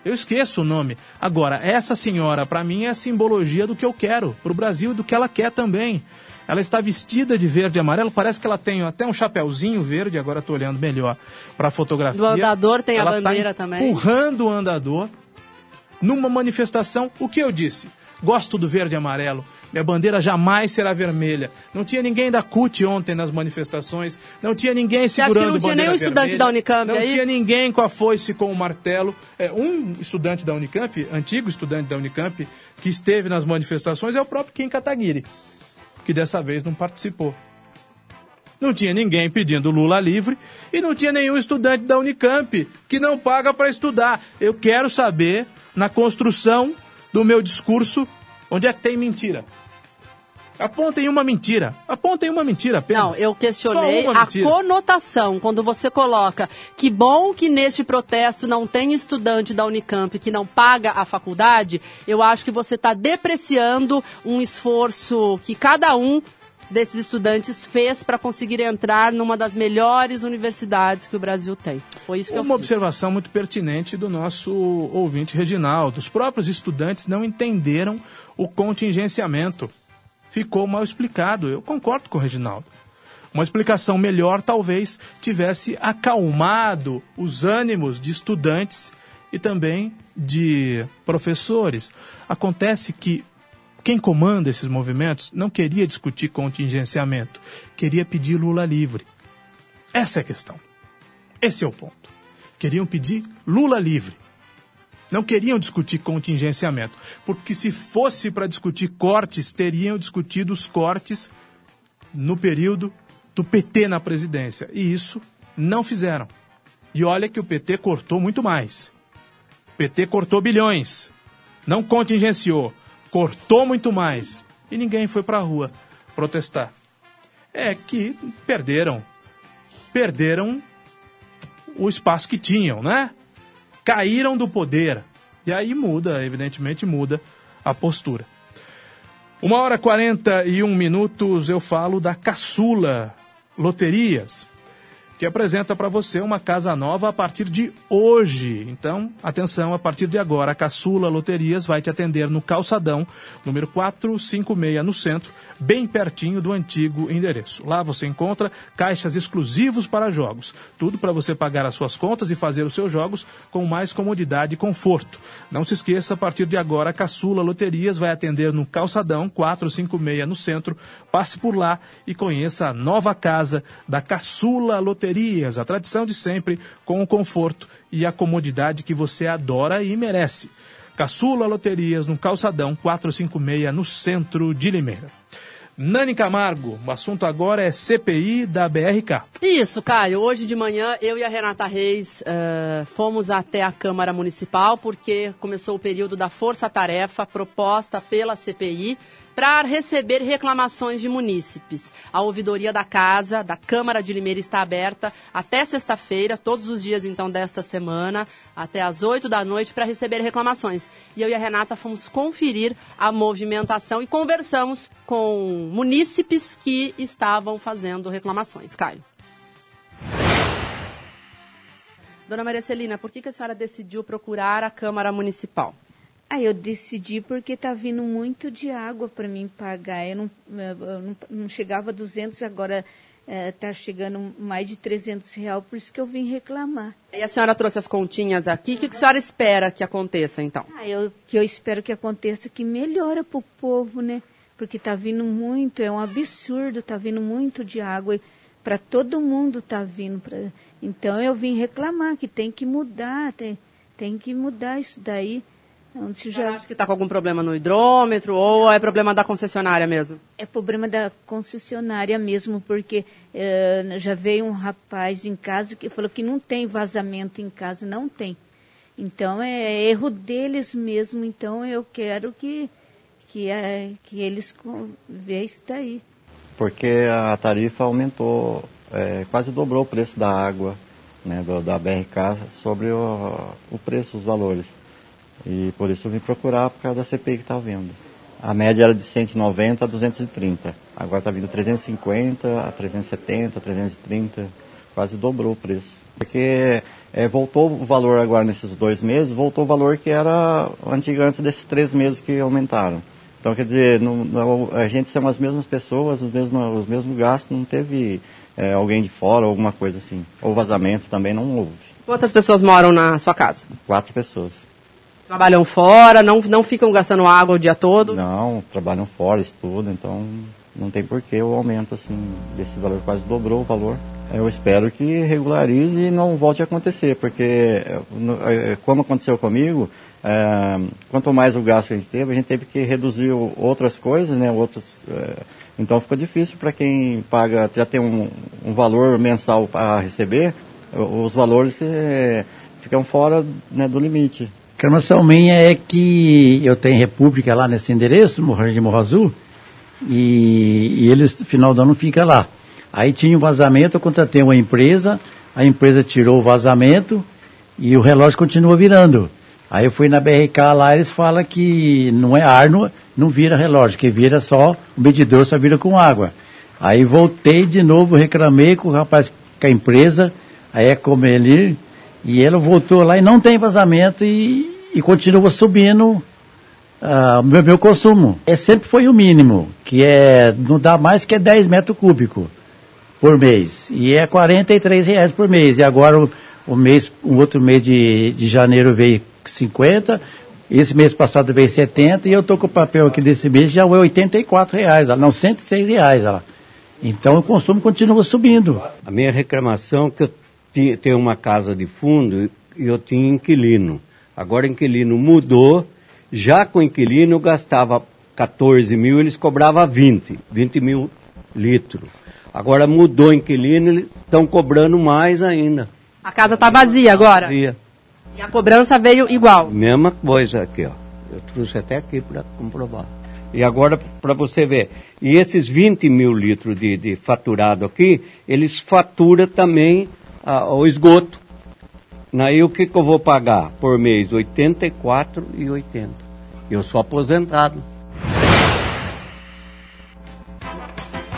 Eu esqueço o nome. Agora, essa senhora, para mim, é a simbologia do que eu quero, para o Brasil e do que ela quer também. Ela está vestida de verde e amarelo, parece que ela tem até um chapéuzinho verde, agora estou olhando melhor para a fotografia. Do andador tem a Ela tá bandeira também. empurrando o andador numa manifestação. O que eu disse? Gosto do verde e amarelo. Minha bandeira jamais será vermelha. Não tinha ninguém da CUT ontem nas manifestações. Não tinha ninguém acha que segurando não tinha bandeira nenhum estudante vermelha. da Unicamp Não aí? tinha ninguém com a foice com o martelo. É, um estudante da Unicamp, antigo estudante da Unicamp, que esteve nas manifestações é o próprio Kim Kataguiri, que dessa vez não participou. Não tinha ninguém pedindo Lula livre e não tinha nenhum estudante da Unicamp que não paga para estudar. Eu quero saber, na construção do meu discurso, onde é que tem mentira. Apontem uma mentira. Apontem uma mentira apenas. Não, eu questionei a conotação. Quando você coloca que bom que neste protesto não tem estudante da Unicamp que não paga a faculdade, eu acho que você está depreciando um esforço que cada um desses estudantes fez para conseguir entrar numa das melhores universidades que o Brasil tem. Foi isso que eu Uma fiz. observação muito pertinente do nosso ouvinte Reginaldo. Os próprios estudantes não entenderam o contingenciamento. Ficou mal explicado. Eu concordo com o Reginaldo. Uma explicação melhor talvez tivesse acalmado os ânimos de estudantes e também de professores. Acontece que quem comanda esses movimentos não queria discutir contingenciamento, queria pedir Lula livre. Essa é a questão. Esse é o ponto. Queriam pedir Lula livre. Não queriam discutir contingenciamento. Porque se fosse para discutir cortes, teriam discutido os cortes no período do PT na presidência. E isso não fizeram. E olha que o PT cortou muito mais. O PT cortou bilhões. Não contingenciou. Cortou muito mais. E ninguém foi para a rua protestar. É que perderam. Perderam o espaço que tinham, né? Caíram do poder. E aí muda, evidentemente muda a postura. Uma hora e 41 minutos eu falo da caçula loterias. Que apresenta para você uma casa nova a partir de hoje. Então, atenção, a partir de agora, a Caçula Loterias vai te atender no Calçadão, número 456, no centro, bem pertinho do antigo endereço. Lá você encontra caixas exclusivos para jogos. Tudo para você pagar as suas contas e fazer os seus jogos com mais comodidade e conforto. Não se esqueça, a partir de agora, a Caçula Loterias vai atender no Calçadão 456 no centro. Passe por lá e conheça a nova casa da Caçula Loterias, a tradição de sempre, com o conforto e a comodidade que você adora e merece. Caçula Loterias, no Calçadão 456, no centro de Limeira. Nani Camargo, o assunto agora é CPI da BRK. Isso, Caio. Hoje de manhã, eu e a Renata Reis uh, fomos até a Câmara Municipal, porque começou o período da força-tarefa proposta pela CPI para receber reclamações de munícipes. A ouvidoria da Casa, da Câmara de Limeira, está aberta até sexta-feira, todos os dias então desta semana, até às 8 da noite, para receber reclamações. E eu e a Renata fomos conferir a movimentação e conversamos com munícipes que estavam fazendo reclamações. Caio. Dona Maria Celina, por que, que a senhora decidiu procurar a Câmara Municipal? Aí eu decidi porque está vindo muito de água para mim pagar. Eu não, eu não, não, chegava a 200, agora está é, chegando mais de 300 reais, por isso que eu vim reclamar. E a senhora trouxe as continhas aqui, o que, que a senhora espera que aconteça então? Ah, eu, que eu espero que aconteça que melhora para o povo, né? Porque está vindo muito, é um absurdo, está vindo muito de água. Para todo mundo está vindo. Pra... Então eu vim reclamar que tem que mudar, tem, tem que mudar isso daí. Então, se já... acha que está com algum problema no hidrômetro ou é problema da concessionária mesmo? É problema da concessionária mesmo, porque é, já veio um rapaz em casa que falou que não tem vazamento em casa, não tem. Então é erro deles mesmo, então eu quero que, que, é, que eles vejam isso daí. Porque a tarifa aumentou, é, quase dobrou o preço da água, né, do, da BRK sobre o, o preço, os valores. E por isso eu vim procurar por causa da CPI que está vindo. A média era de 190 a 230. Agora está vindo 350 a 370, 330. Quase dobrou o preço. Porque é, voltou o valor agora nesses dois meses, voltou o valor que era antigo antes desses três meses que aumentaram. Então, quer dizer, não, não, a gente são as mesmas pessoas, os mesmos, os mesmos gastos, não teve é, alguém de fora alguma coisa assim. Ou vazamento também não houve. Quantas pessoas moram na sua casa? Quatro pessoas. Trabalham fora, não, não ficam gastando água o dia todo? Não, trabalham fora, estudam, então não tem porquê o aumento assim desse valor, quase dobrou o valor. Eu espero que regularize e não volte a acontecer, porque é, é, como aconteceu comigo, é, quanto mais o gasto que a gente teve, a gente teve que reduzir outras coisas, né, outros, é, então ficou difícil para quem paga, já tem um, um valor mensal para receber, os valores é, ficam fora né, do limite. Reclamação minha é que eu tenho república lá nesse endereço, Morro de Morro Azul, e, e eles, no final do ano, fica lá. Aí tinha um vazamento, eu contratei uma empresa, a empresa tirou o vazamento e o relógio continua virando. Aí eu fui na BRK lá, eles falam que não é ar, não, não vira relógio, que vira só, o medidor só vira com água. Aí voltei de novo, reclamei com o rapaz, com a empresa, aí é como ele, e ela voltou lá e não tem vazamento e, e continua subindo uh, o meu, meu, consumo. É, sempre foi o mínimo, que é não dá mais que 10 metros cúbicos por mês. E é 43 reais por mês. E agora o, o mês, um outro mês de, de janeiro veio 50, esse mês passado veio 70 e eu estou com o papel aqui desse mês já é 84 reais, não 106 reais. Então o consumo continua subindo. A minha reclamação é que eu tem uma casa de fundo e eu tinha inquilino. Agora inquilino mudou, já com inquilino eu gastava 14 mil, eles cobravam 20, 20 mil litros. Agora mudou inquilino, eles estão cobrando mais ainda. A casa está vazia agora? Vazia. E a cobrança veio igual? Mesma coisa aqui, ó. Eu trouxe até aqui para comprovar. E agora, para você ver, e esses 20 mil litros de, de faturado aqui, eles faturam também o esgoto. Aí o que, que eu vou pagar por mês? R$ 84,80. Eu sou aposentado.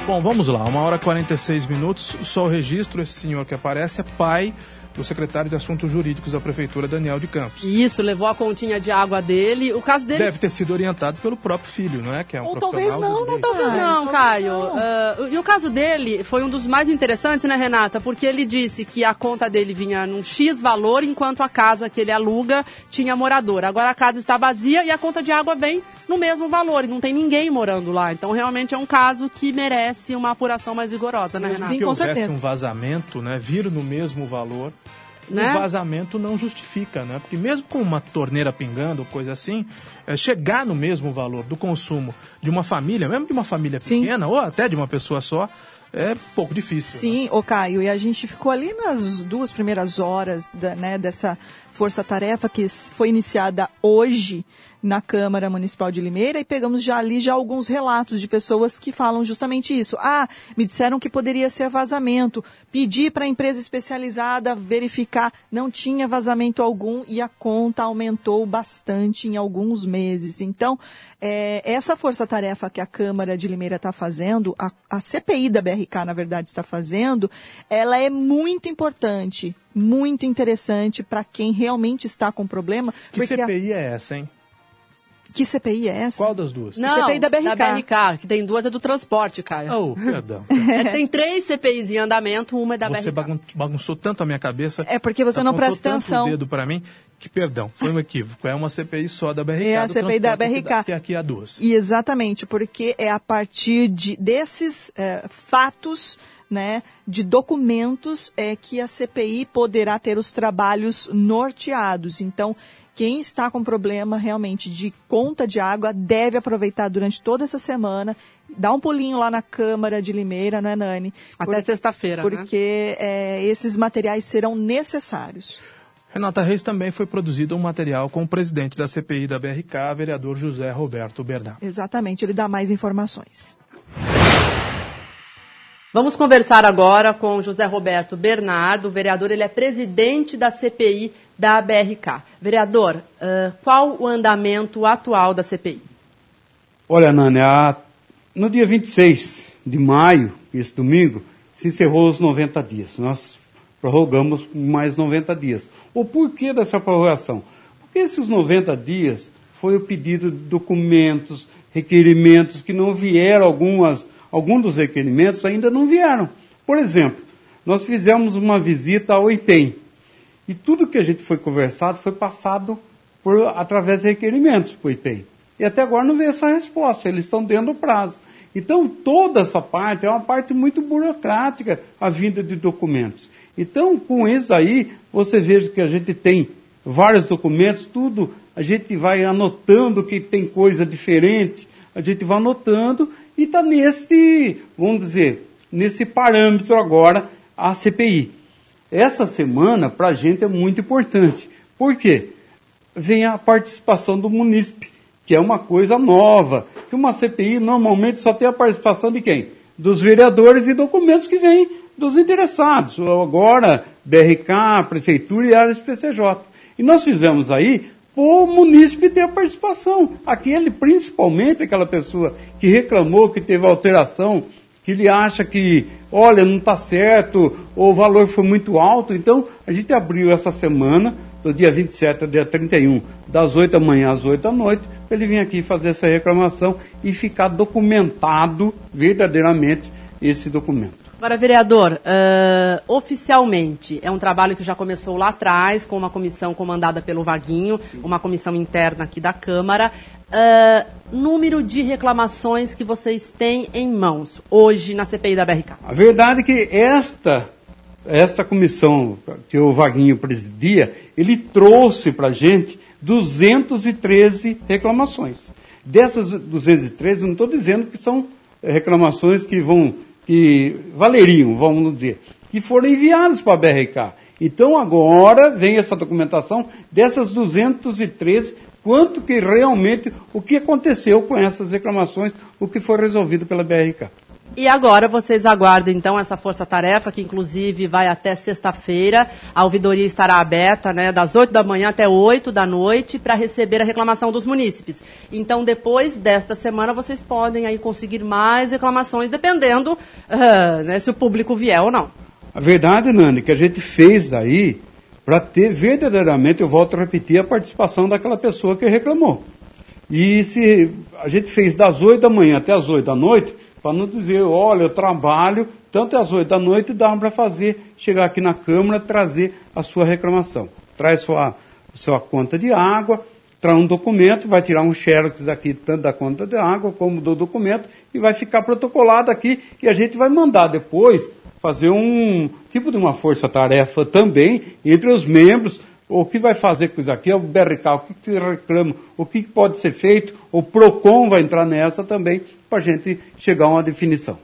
Bom, vamos lá, uma hora e 46 minutos, só o registro, esse senhor que aparece é pai do secretário de Assuntos Jurídicos da Prefeitura, Daniel de Campos. Isso, levou a continha de água dele. O caso dele. Deve ter sido orientado pelo próprio filho, não é? Que é um Ou talvez não, não. Talvez não, Caio. não. Ah, e o caso dele foi um dos mais interessantes, né, Renata? Porque ele disse que a conta dele vinha num X valor, enquanto a casa que ele aluga tinha morador. Agora a casa está vazia e a conta de água vem no mesmo valor. E não tem ninguém morando lá. Então realmente é um caso que merece uma apuração mais rigorosa, né, Renata? Se houvesse um vazamento, né, vir no mesmo valor, Né? o vazamento não justifica, né? Porque mesmo com uma torneira pingando ou coisa assim, é, chegar no mesmo valor do consumo de uma família, mesmo de uma família pequena ou até de uma pessoa só, é pouco difícil. Sim, ô Caio, e a gente ficou ali nas duas primeiras horas da, né, dessa força-tarefa que foi iniciada hoje na Câmara Municipal de Limeira e pegamos já ali já alguns relatos de pessoas que falam justamente isso. Ah, me disseram que poderia ser vazamento. Pedi para a empresa especializada verificar, não tinha vazamento algum e a conta aumentou bastante em alguns meses. Então, é, essa força-tarefa que a Câmara de Limeira está fazendo, a, a CPI da BRK, na verdade, está fazendo, ela é muito importante, muito interessante para quem realmente está com problema. Que porque a- CPI é essa, hein? Que CPI é essa? Qual das duas? Não, CPI da BRK. que tem duas é do transporte, Caio. Oh, perdão. (laughs) É tem três CPIs em andamento, uma é da Você BRK. bagun- bagunçou tanto a minha cabeça. É porque você não presta tanto atenção. o dedo para mim que, perdão, foi um equívoco. É uma CPI só da BRK. É a do CPI da BRK. Que aqui há duas. E exatamente, porque é a partir de, desses eh, fatos, né, de documentos, é que a CPI poderá ter os trabalhos norteados. Então, quem está com problema realmente de conta de água deve aproveitar durante toda essa semana, dar um pulinho lá na Câmara de Limeira, não é, Nani? Até sexta-feira, né? Porque eh, esses materiais serão necessários. Renata Reis também foi produzido um material com o presidente da CPI da BRK, vereador José Roberto Bernardo. Exatamente, ele dá mais informações. Vamos conversar agora com José Roberto Bernardo, vereador, ele é presidente da CPI da BRK. Vereador, ah, qual o andamento atual da CPI? Olha, Nani, a- no dia 26 de maio, esse domingo, se encerrou os 90 dias. Nós prorrogamos mais 90 dias. O porquê dessa prorrogação? Porque esses 90 dias foi o pedido de documentos, requerimentos que não vieram, algumas, alguns dos requerimentos ainda não vieram. Por exemplo, nós fizemos uma visita ao IPEM. E tudo que a gente foi conversado foi passado por, através de requerimentos para o IPEM. E até agora não veio essa resposta, eles estão dentro do prazo. Então, toda essa parte é uma parte muito burocrática, a vinda de documentos. Então, com isso aí, você veja que a gente tem vários documentos, tudo, a gente vai anotando que tem coisa diferente, a gente vai anotando e está nesse, vamos dizer, nesse parâmetro agora, a CPI. Essa semana, para a gente, é muito importante. Por quê? Vem a participação do munícipe, que é uma coisa nova. Que uma CPI normalmente só tem a participação de quem? Dos vereadores e documentos que vêm dos interessados. Agora, BRK, Prefeitura e área PCJ. E nós fizemos aí o munícipe ter a participação. Aquele, principalmente aquela pessoa que reclamou que teve alteração, que ele acha que, olha, não está certo, ou o valor foi muito alto. Então, a gente abriu essa semana, do dia 27 ao dia 31, das 8 da manhã às 8 da noite, para ele vir aqui fazer essa reclamação e ficar documentado verdadeiramente esse documento. Agora, vereador, ah, oficialmente, é um trabalho que já começou lá atrás, com uma comissão comandada pelo Vaguinho, uma comissão interna aqui da Câmara. Ah, número de reclamações que vocês têm em mãos hoje na CPI da BRK? A verdade é que esta, esta comissão que o Vaguinho presidia, ele trouxe para a gente 213 reclamações. Dessas 213, não estou dizendo que são eh, reclamações que vão, que valeriam, vamos dizer, que foram enviadas para a BRK. Então agora vem essa documentação dessas 213, quanto que realmente, o que aconteceu com essas reclamações, o que foi resolvido pela BRK. E agora vocês aguardam então essa força-tarefa, que inclusive vai até sexta-feira. A ouvidoria estará aberta, né, das 8 da manhã até 8 da noite, para receber a reclamação dos munícipes. Então, depois desta semana, vocês podem aí conseguir mais reclamações, dependendo ah, né, se o público vier ou não. A verdade, Nani, que a gente fez daí para ter verdadeiramente, eu volto a repetir, a participação daquela pessoa que reclamou. E se a gente fez das 8 da manhã até as 8 da noite, para não dizer, olha, eu trabalho, tanto às 8 da noite dá para fazer, chegar aqui na Câmara, trazer a sua reclamação. Traz sua, sua conta de água, traz um documento, vai tirar um xerox daqui, tanto da conta de água como do documento, e vai ficar protocolado aqui, e a gente vai mandar depois fazer um tipo de uma força-tarefa também entre os membros, o que vai fazer com isso aqui, é o BRK, o que, que se reclama, o que pode ser feito, o PROCON vai entrar nessa também, para a gente chegar a uma definição.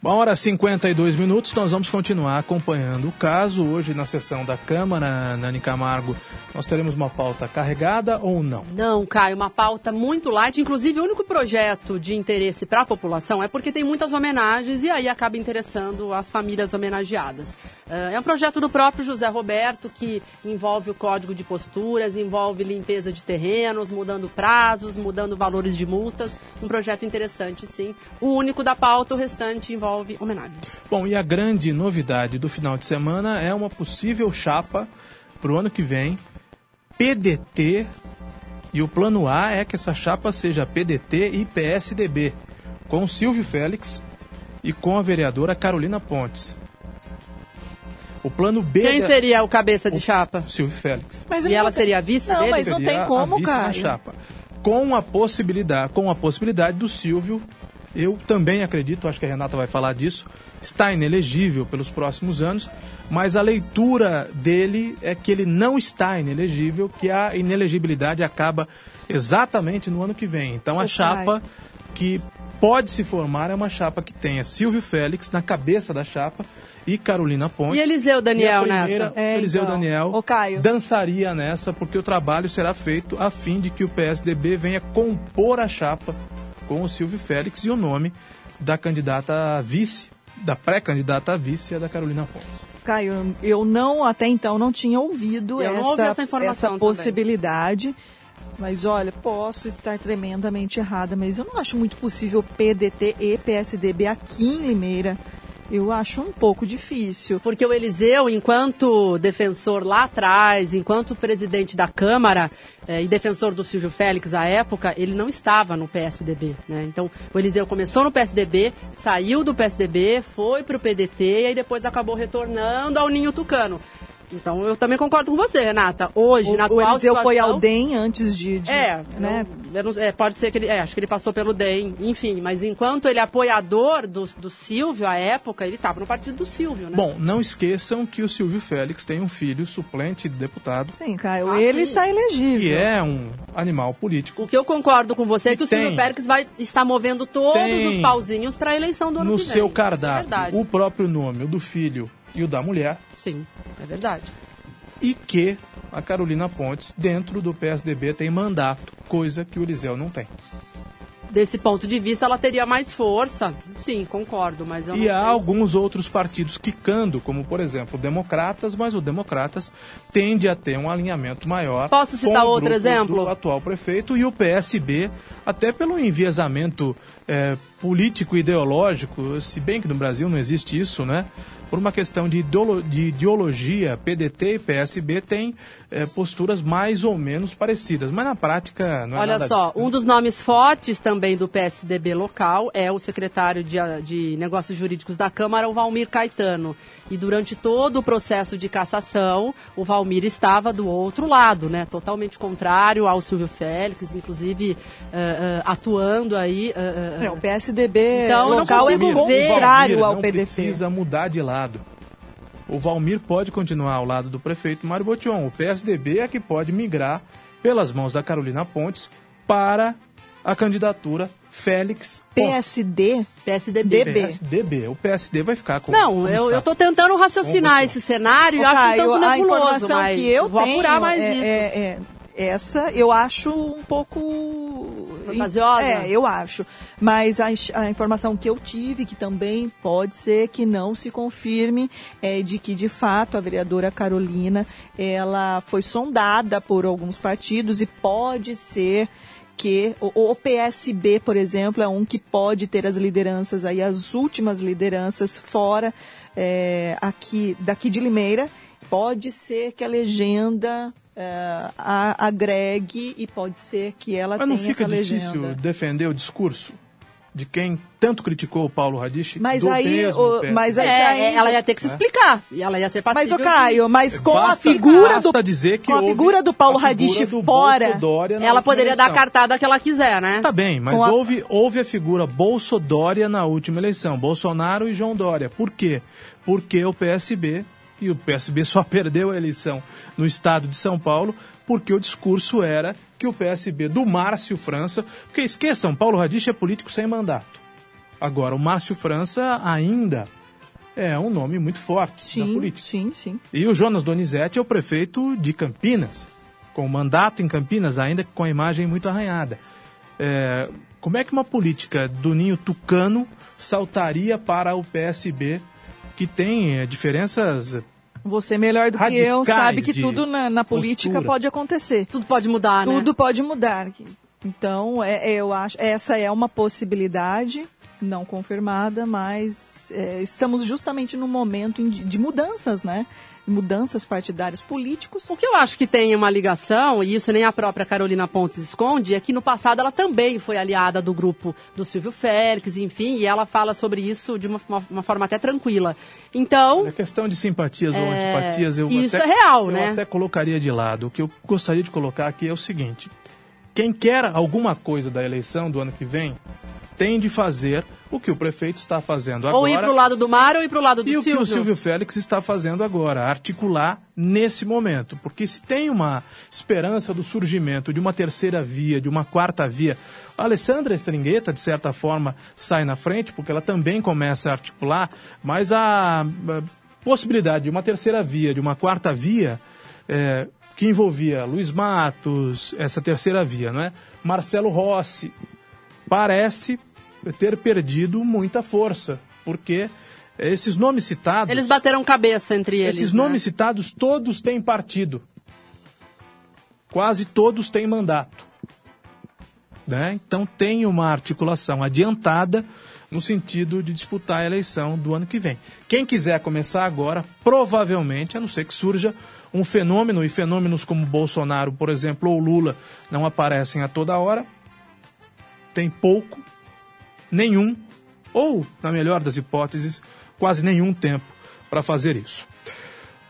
Uma hora e 52 minutos, nós vamos continuar acompanhando o caso. Hoje, na sessão da Câmara, Nani Camargo, nós teremos uma pauta carregada ou não? Não, Caio, uma pauta muito light. Inclusive, o único projeto de interesse para a população é porque tem muitas homenagens e aí acaba interessando as famílias homenageadas. Uh, é um projeto do próprio José Roberto que envolve o código de posturas, envolve limpeza de terrenos, mudando prazos, mudando valores de multas. Um projeto interessante, sim. O único da pauta, o restante envolve homenagens. Bom, e a grande novidade do final de semana é uma possível chapa para o ano que vem, PDT, e o plano A é que essa chapa seja PDT e PSDB, com Silvio Félix e com a vereadora Carolina Pontes. O plano B. Quem da- seria o cabeça de chapa? Silvio Félix. Mas e ela tem- seria a vice Não, dele? mas não Seria tem a como, cara. chapa. Com a possibilidade, com a possibilidade do Silvio, eu também acredito, acho que a Renata vai falar disso, está inelegível pelos próximos anos, mas a leitura dele é que ele não está inelegível, que a inelegibilidade acaba exatamente no ano que vem. Então a chapa que pode se formar é uma chapa que tenha Silvio Félix na cabeça da chapa e Carolina Pontes. E Eliseu Daniel E primeira, nessa? É, Eliseu então. Daniel Ô, Caio. dançaria nessa, porque o trabalho será feito a fim de que o PSDB venha compor a chapa com o Silvio Félix e o nome da candidata a vice, da pré-candidata a vice, é da Carolina Pontes. Caio, eu não, até então, não tinha ouvido Eu não essa, ouvi essa informação também. possibilidade. Mas olha, posso estar tremendamente errada, mas eu não acho muito possível PDT e PSDB aqui em Limeira. Eu acho um pouco difícil. Porque o Eliseu, enquanto defensor lá atrás, enquanto presidente da Câmara eh, e defensor do Silvio Félix à época, ele não estava no PSDB. Né? Então, o Eliseu começou no PSDB, saiu do PSDB, foi para o PDT e aí depois acabou retornando ao Ninho Tucano. Então, eu também concordo com você, Renata. Hoje, O, na o Eliseu foi situação- ao DEM antes de. de- É, né? eu- eu não- é, pode ser que ele. é, acho que ele passou pelo DEM, enfim. Mas enquanto ele é apoiador do, do Silvio à época, ele estava no partido do Silvio, né? Bom, não esqueçam que o Silvio Félix tem um filho suplente de deputado. Sim, Caio, Ah, ele sim. está elegível. Que é um animal político. O que eu concordo com você é que o Tem. Silvio Félix vai estar movendo todos Tem. os pauzinhos para a eleição do ano No que vem. seu Isso é cardápio, verdade. o próprio nome, o do filho e o da mulher. Sim, é verdade. E que a Carolina Pontes, dentro do PSDB, tem mandato, coisa que o Eliseu não tem. Desse ponto de vista, ela teria mais força. Sim, concordo, mas eu E há alguns outros partidos quicando, como por exemplo o Democratas, mas o Democratas tende a ter um alinhamento maior. Posso citar o outro exemplo? Do atual prefeito e o PSB, até pelo enviesamento eh, político e ideológico, se bem que no Brasil não existe isso, né? Por uma questão de, ideolo- de ideologia, PDT e PSB têm eh, posturas mais ou menos parecidas, mas na prática não é Olha nada só, um dos nomes fortes também do PSDB local é o secretário de, de Negócios Jurídicos da Câmara, o Valmir Caetano. E durante todo o processo de cassação, o Valmir estava do outro lado, né? Totalmente contrário ao Silvio Félix, inclusive eh, eh, atuando aí. É, o PSDB Então, local é contrário ao não PDT. precisa mudar de lado. O Valmir pode continuar ao lado do prefeito Mário Botion. O PSDB é que pode migrar pelas mãos da Carolina Pontes para a candidatura Félix PSD? PSDB. PSDB. O PSD vai ficar com. Não, eu, está. eu tô tentando raciocinar esse cenário e Ô, acho um tanto a nebuloso, informação mas que eu vou tenho apurar mais é, isso. é- é- essa eu acho um pouco fantasiosa? É, eu acho. Mas a, a informação que eu tive, que também pode ser que não se confirme, é de que, de fato, a vereadora Carolina, ela foi sondada por alguns partidos e pode ser que o, o PSB, por exemplo, é um que pode ter as lideranças aí, as últimas lideranças fora é, aqui daqui de Limeira. Pode ser que a legenda é, a- agregue e pode ser que ela Mas não tenha fica essa difícil legenda. defender o discurso de quem tanto criticou o Paulo Radich Mas do aí, mesmo o- mas aí- É, aí- ela ia ter que se É. explicar. E ela ia ser Mas, passível ô Caio, mas com Basta- a figura do dizer que com a figura do Paulo do fora, Ela poderia dar a eleição. cartada que ela quiser, né? Tá bem, mas Com a- houve, houve a figura Bolsodória na última eleição, Bolsonaro e João Dória. Por quê? Porque o PSB, e o PSB só (laughs) perdeu a eleição no estado de São Paulo, porque o discurso era que o PSB do Márcio França, porque esqueçam, Paulo Radich é político sem mandato. Agora, o Márcio França ainda é um nome muito forte na política. Sim, sim. E o Jonas Donizete é o prefeito de Campinas, com mandato em Campinas, ainda com a imagem muito arranhada. É, como é que uma política do ninho tucano saltaria para o PSB, que tem é, diferenças Você melhor do que eu sabe que tudo na, na política postura. pode acontecer. Tudo pode mudar, né? Tudo pode mudar. Então, é, é, eu acho, essa é uma possibilidade não confirmada, mas é, estamos justamente num momento de, de mudanças, né? Mudanças partidárias políticos. O que eu acho que tem uma ligação, e isso nem a própria Carolina Pontes esconde, é que no passado ela também foi aliada do grupo do Silvio Félix, enfim, e ela fala sobre isso de uma, uma- uma forma até tranquila. Então, É questão de simpatias ou É, antipatias. Eu isso até, é real, eu né? até colocaria de lado. O que eu gostaria de colocar aqui é o seguinte: quem quer alguma coisa da eleição do ano que vem tem de fazer o que o prefeito está fazendo agora. ou ir pro lado do Mário ou ir pro lado do E o que Silvio. o Silvio Félix está fazendo agora, articular nesse momento. Porque se tem uma esperança do surgimento de uma terceira via, de uma quarta via, a Alessandra Stringueta, de certa forma, sai na frente, porque ela também começa a articular, mas a, a possibilidade de uma terceira via, de uma quarta via, é, que envolvia Luiz Matos, essa terceira via, não é? Marcelo Rossi, parece ter perdido muita força, porque esses nomes citados. Eles bateram cabeça entre eles. Esses né? nomes citados, todos têm partido. Quase todos têm mandato. Né? Então tem uma articulação adiantada no sentido de disputar a eleição do ano que vem. Quem quiser começar agora, provavelmente, a não ser que surja um fenômeno, e fenômenos como Bolsonaro, por exemplo, ou Lula, não aparecem a toda hora, tem pouco, nenhum, ou, na melhor das hipóteses, quase nenhum tempo para fazer isso.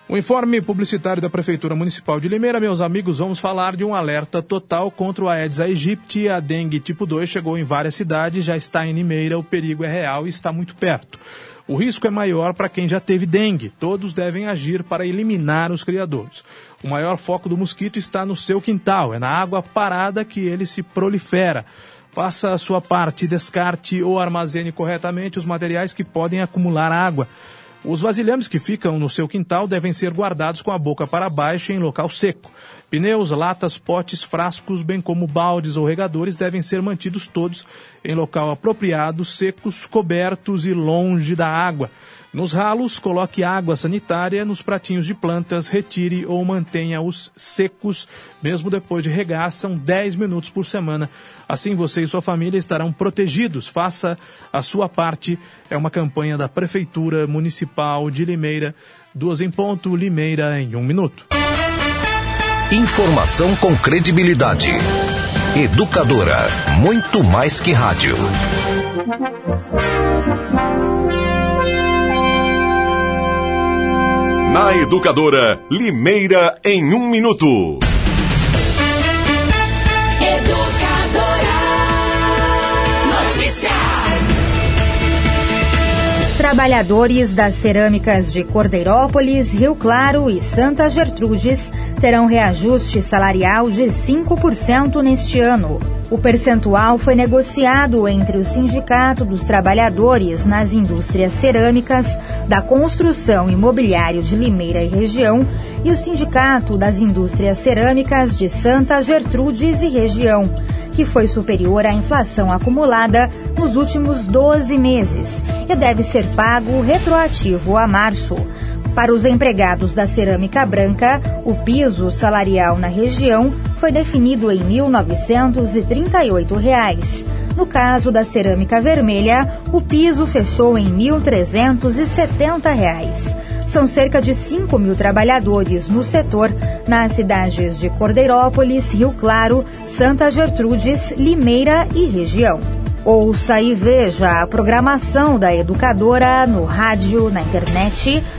O informe publicitário da Prefeitura Municipal de Limeira, meus amigos, vamos falar de um alerta total contra o Aedes aegypti. A dengue tipo 2 chegou em várias cidades, já está em Limeira, o perigo é real e está muito perto. O risco é maior para quem já teve dengue. Todos devem agir para eliminar os criadores. O maior foco do mosquito está no seu quintal, é na água parada que ele se prolifera. Faça a sua parte, descarte ou armazene corretamente os materiais que podem acumular água. Os vasilhames que ficam no seu quintal devem ser guardados com a boca para baixo em local seco. Pneus, latas, potes, frascos, bem como baldes ou regadores devem ser mantidos todos em local apropriado, secos, cobertos e longe da água. Nos ralos, coloque água sanitária nos pratinhos de plantas, retire ou mantenha-os secos, mesmo depois de regar, são 10 minutos por semana. Assim você e sua família estarão protegidos. Faça a sua parte. É uma campanha da Prefeitura Municipal de Limeira. Duas em ponto, Limeira em um minuto. Informação com credibilidade. Educadora, muito mais que rádio. Na Educadora, Limeira em um minuto. Educadora. Notícia. Trabalhadores das cerâmicas de Cordeirópolis, Rio Claro e Santa Gertrudes terão reajuste salarial de 5% neste ano. O percentual foi negociado entre o Sindicato dos Trabalhadores nas Indústrias Cerâmicas, da Construção Imobiliário de Limeira e Região e o Sindicato das Indústrias Cerâmicas de Santa Gertrudes e Região, que foi superior à inflação acumulada nos últimos 12 meses e deve ser pago retroativo a março. Para os empregados da cerâmica branca, o piso salarial na região foi definido em 1.938 reais. No caso da cerâmica vermelha, o piso fechou em 1.370 reais. São cerca de 5 mil trabalhadores no setor nas cidades de Cordeirópolis, Rio Claro, Santa Gertrudes, Limeira e região. Ouça e veja a programação da educadora no rádio, na internet,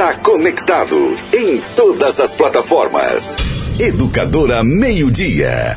Está conectado em todas as plataformas. Educadora Meio Dia.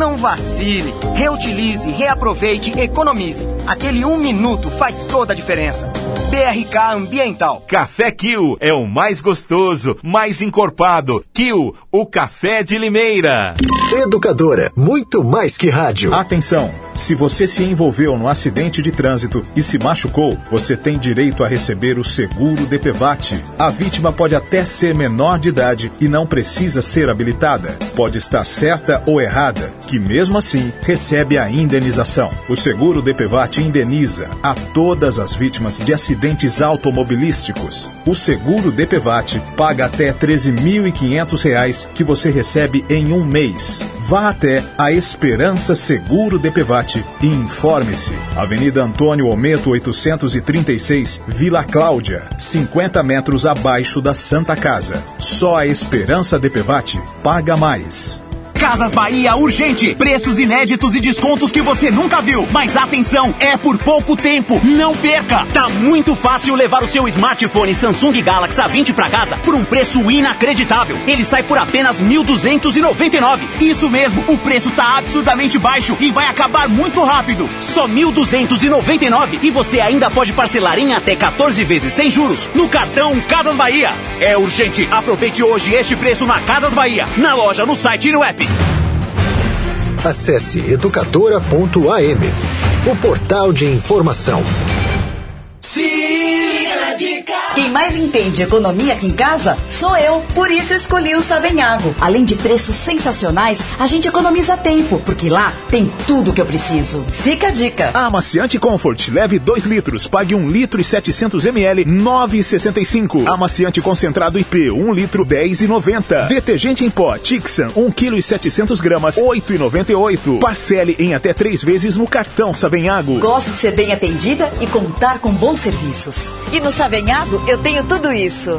Não vacile, reutilize, reaproveite, economize. Aquele um minuto faz toda a diferença. BRK Ambiental. Café Kill é o mais gostoso, mais encorpado. Kill, o café de Limeira. Educadora, muito mais que rádio. Atenção! Se você se envolveu no acidente de trânsito e se machucou, você tem direito a receber o seguro DPVAT. A vítima pode até ser menor de idade e não precisa ser habilitada. Pode estar certa ou errada, que mesmo assim recebe a indenização. O seguro DPVAT indeniza a todas as vítimas de acidentes automobilísticos. O seguro DPVAT paga até R$ 13.500 que você recebe em um mês. Vá até a Esperança Seguro DPVAT e informe-se. Avenida Antônio Ometo 836, Vila Cláudia, 50 metros abaixo da Santa Casa. Só a Esperança DPVAT paga mais. Casas Bahia urgente. Preços inéditos e descontos que você nunca viu. Mas atenção, é por pouco tempo. Não perca. Tá muito fácil levar o seu smartphone Samsung Galaxy A20 para casa por um preço inacreditável. Ele sai por apenas 1.299. Isso mesmo, o preço tá absurdamente baixo e vai acabar muito rápido. Só 1.299 e você ainda pode parcelar em até 14 vezes sem juros no cartão Casas Bahia. É urgente. Aproveite hoje este preço na Casas Bahia, na loja, no site e no app. Acesse educadora.am, o portal de informação. Se dica. Quem mais entende economia aqui em casa sou eu. Por isso eu escolhi o Savenhago. Além de preços sensacionais, a gente economiza tempo, porque lá tem tudo que eu preciso. Fica a dica. Amaciante Comfort, leve 2 litros, pague 1 litro e 700 ml, 9,65. Amaciante concentrado IP, 1 litro, 10,90. Detergente em pó, Tixan, 1 kg e 700 gramas, 8,98. Parcele em até 3 vezes no cartão Savenhago. Gosto de ser bem atendida e contar com bons serviços. E no Savenhago eu tenho tudo isso.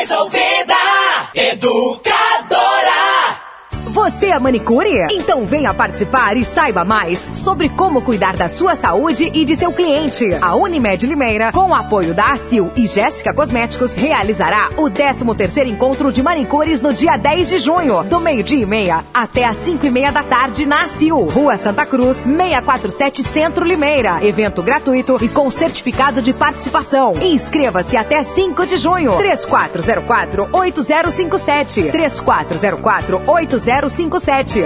Mais ouvida, educadora. Você é manicure? Então venha participar e saiba mais sobre como cuidar da sua saúde e de seu cliente. A Unimed Limeira, com o apoio da ACIL e Jéssica Cosméticos, realizará o 13º Encontro de Manicures no dia 10 de junho, do meio-dia e meia até às 5 e meia da tarde na ACIL, Rua Santa Cruz, 647 Centro Limeira. Evento gratuito e com certificado de participação. Inscreva-se até 5 de junho. 3404-8057. 3404-8057.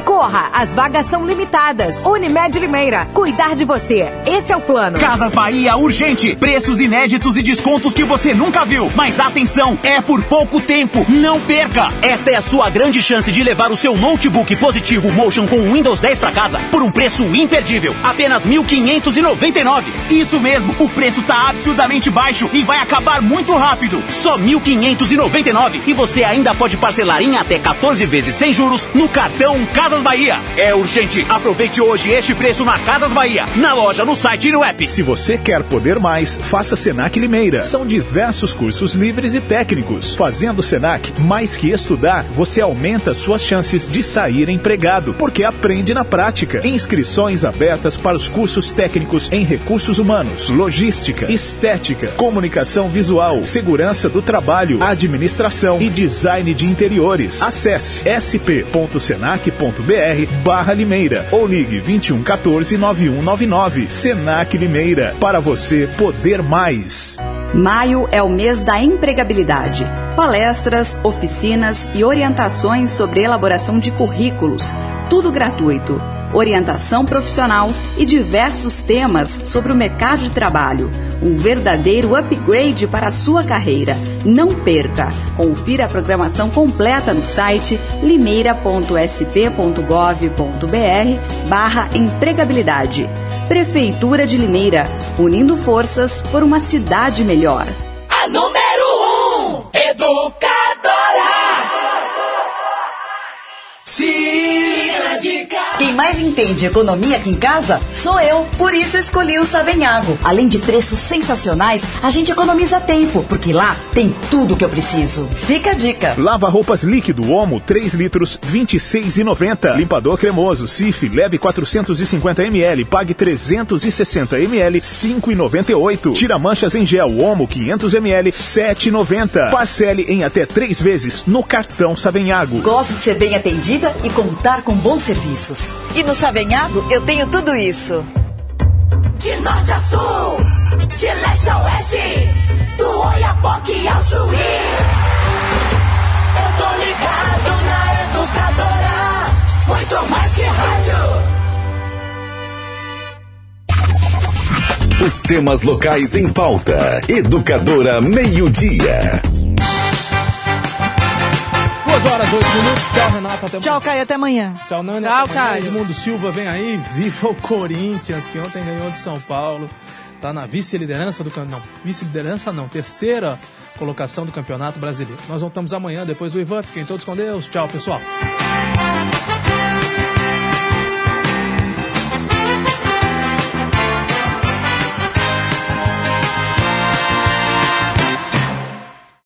Corra, as vagas são limitadas. Unimed Limeira, cuidar de você. Esse é o plano. Casas Bahia urgente. Preços inéditos e descontos que você nunca viu. Mas atenção, é por pouco tempo. Não perca. Esta é a sua grande chance de levar o seu notebook positivo Motion com Windows 10 para casa por um preço imperdível. Apenas 1.599. Isso mesmo, o preço tá absurdamente baixo e vai acabar muito rápido. Só 1.599 e você ainda pode parcelar em até 14 vezes sem juros no cartão Casas Bahia. É urgente. Aproveite hoje este preço na Casas Bahia, na loja, no site e no app. Se você quer poder mais, faça Senac Limeira. São diversos cursos livres e técnicos. Fazendo Senac, mais que estudar, você aumenta suas chances de sair empregado, porque aprende na prática. Inscrições abertas para os cursos técnicos em recursos humanos, logística, estética, comunicação visual, segurança do trabalho, administração e design de interiores. Acesse sp.senac.br barra Limeira ou ligue 21 14 9199. Senac Limeira, para você poder mais. Maio é o mês da empregabilidade. Palestras, oficinas e orientações sobre elaboração de currículos. Tudo gratuito. Orientação profissional e diversos temas sobre o mercado de trabalho. Um verdadeiro upgrade para a sua carreira. Não perca! Confira a programação completa no site limeira.sp.gov.br barra empregabilidade. Prefeitura de Limeira, unindo forças por uma cidade melhor. A número Quem mais entende economia aqui em casa sou eu. Por isso escolhi o Savenhago. Além de preços sensacionais, a gente economiza tempo, porque lá tem tudo que eu preciso. Fica a dica. Lava roupas líquido Omo 3 litros 26,90. Limpador cremoso Cif leve 450 ml, pague 360 ml 5,98. Tira manchas em gel Omo 500 ml 7,90. Parcele em até três vezes no cartão Savenhago. Gosto de ser bem atendida e contar com bons serviços. E no Savenhado eu tenho tudo isso. De norte a sul, de leste a oeste, do Oiapoque ao Chuí. Eu tô ligado na educadora, muito mais que rádio. Os temas locais em pauta. Educadora Meio Dia. 6 horas, 8 minutos. Tchau, Renato. Até Tchau, Caio. Até amanhã. Tchau, Nani. Tchau, Caio. Edmundo Silva vem aí. Viva o Corinthians, que ontem ganhou de São Paulo. Tá na vice-liderança do campeonato. Não, vice-liderança não. Terceira colocação do Campeonato Brasileiro. Nós voltamos amanhã, depois do Ivan. Fiquem todos com Deus. Tchau, pessoal.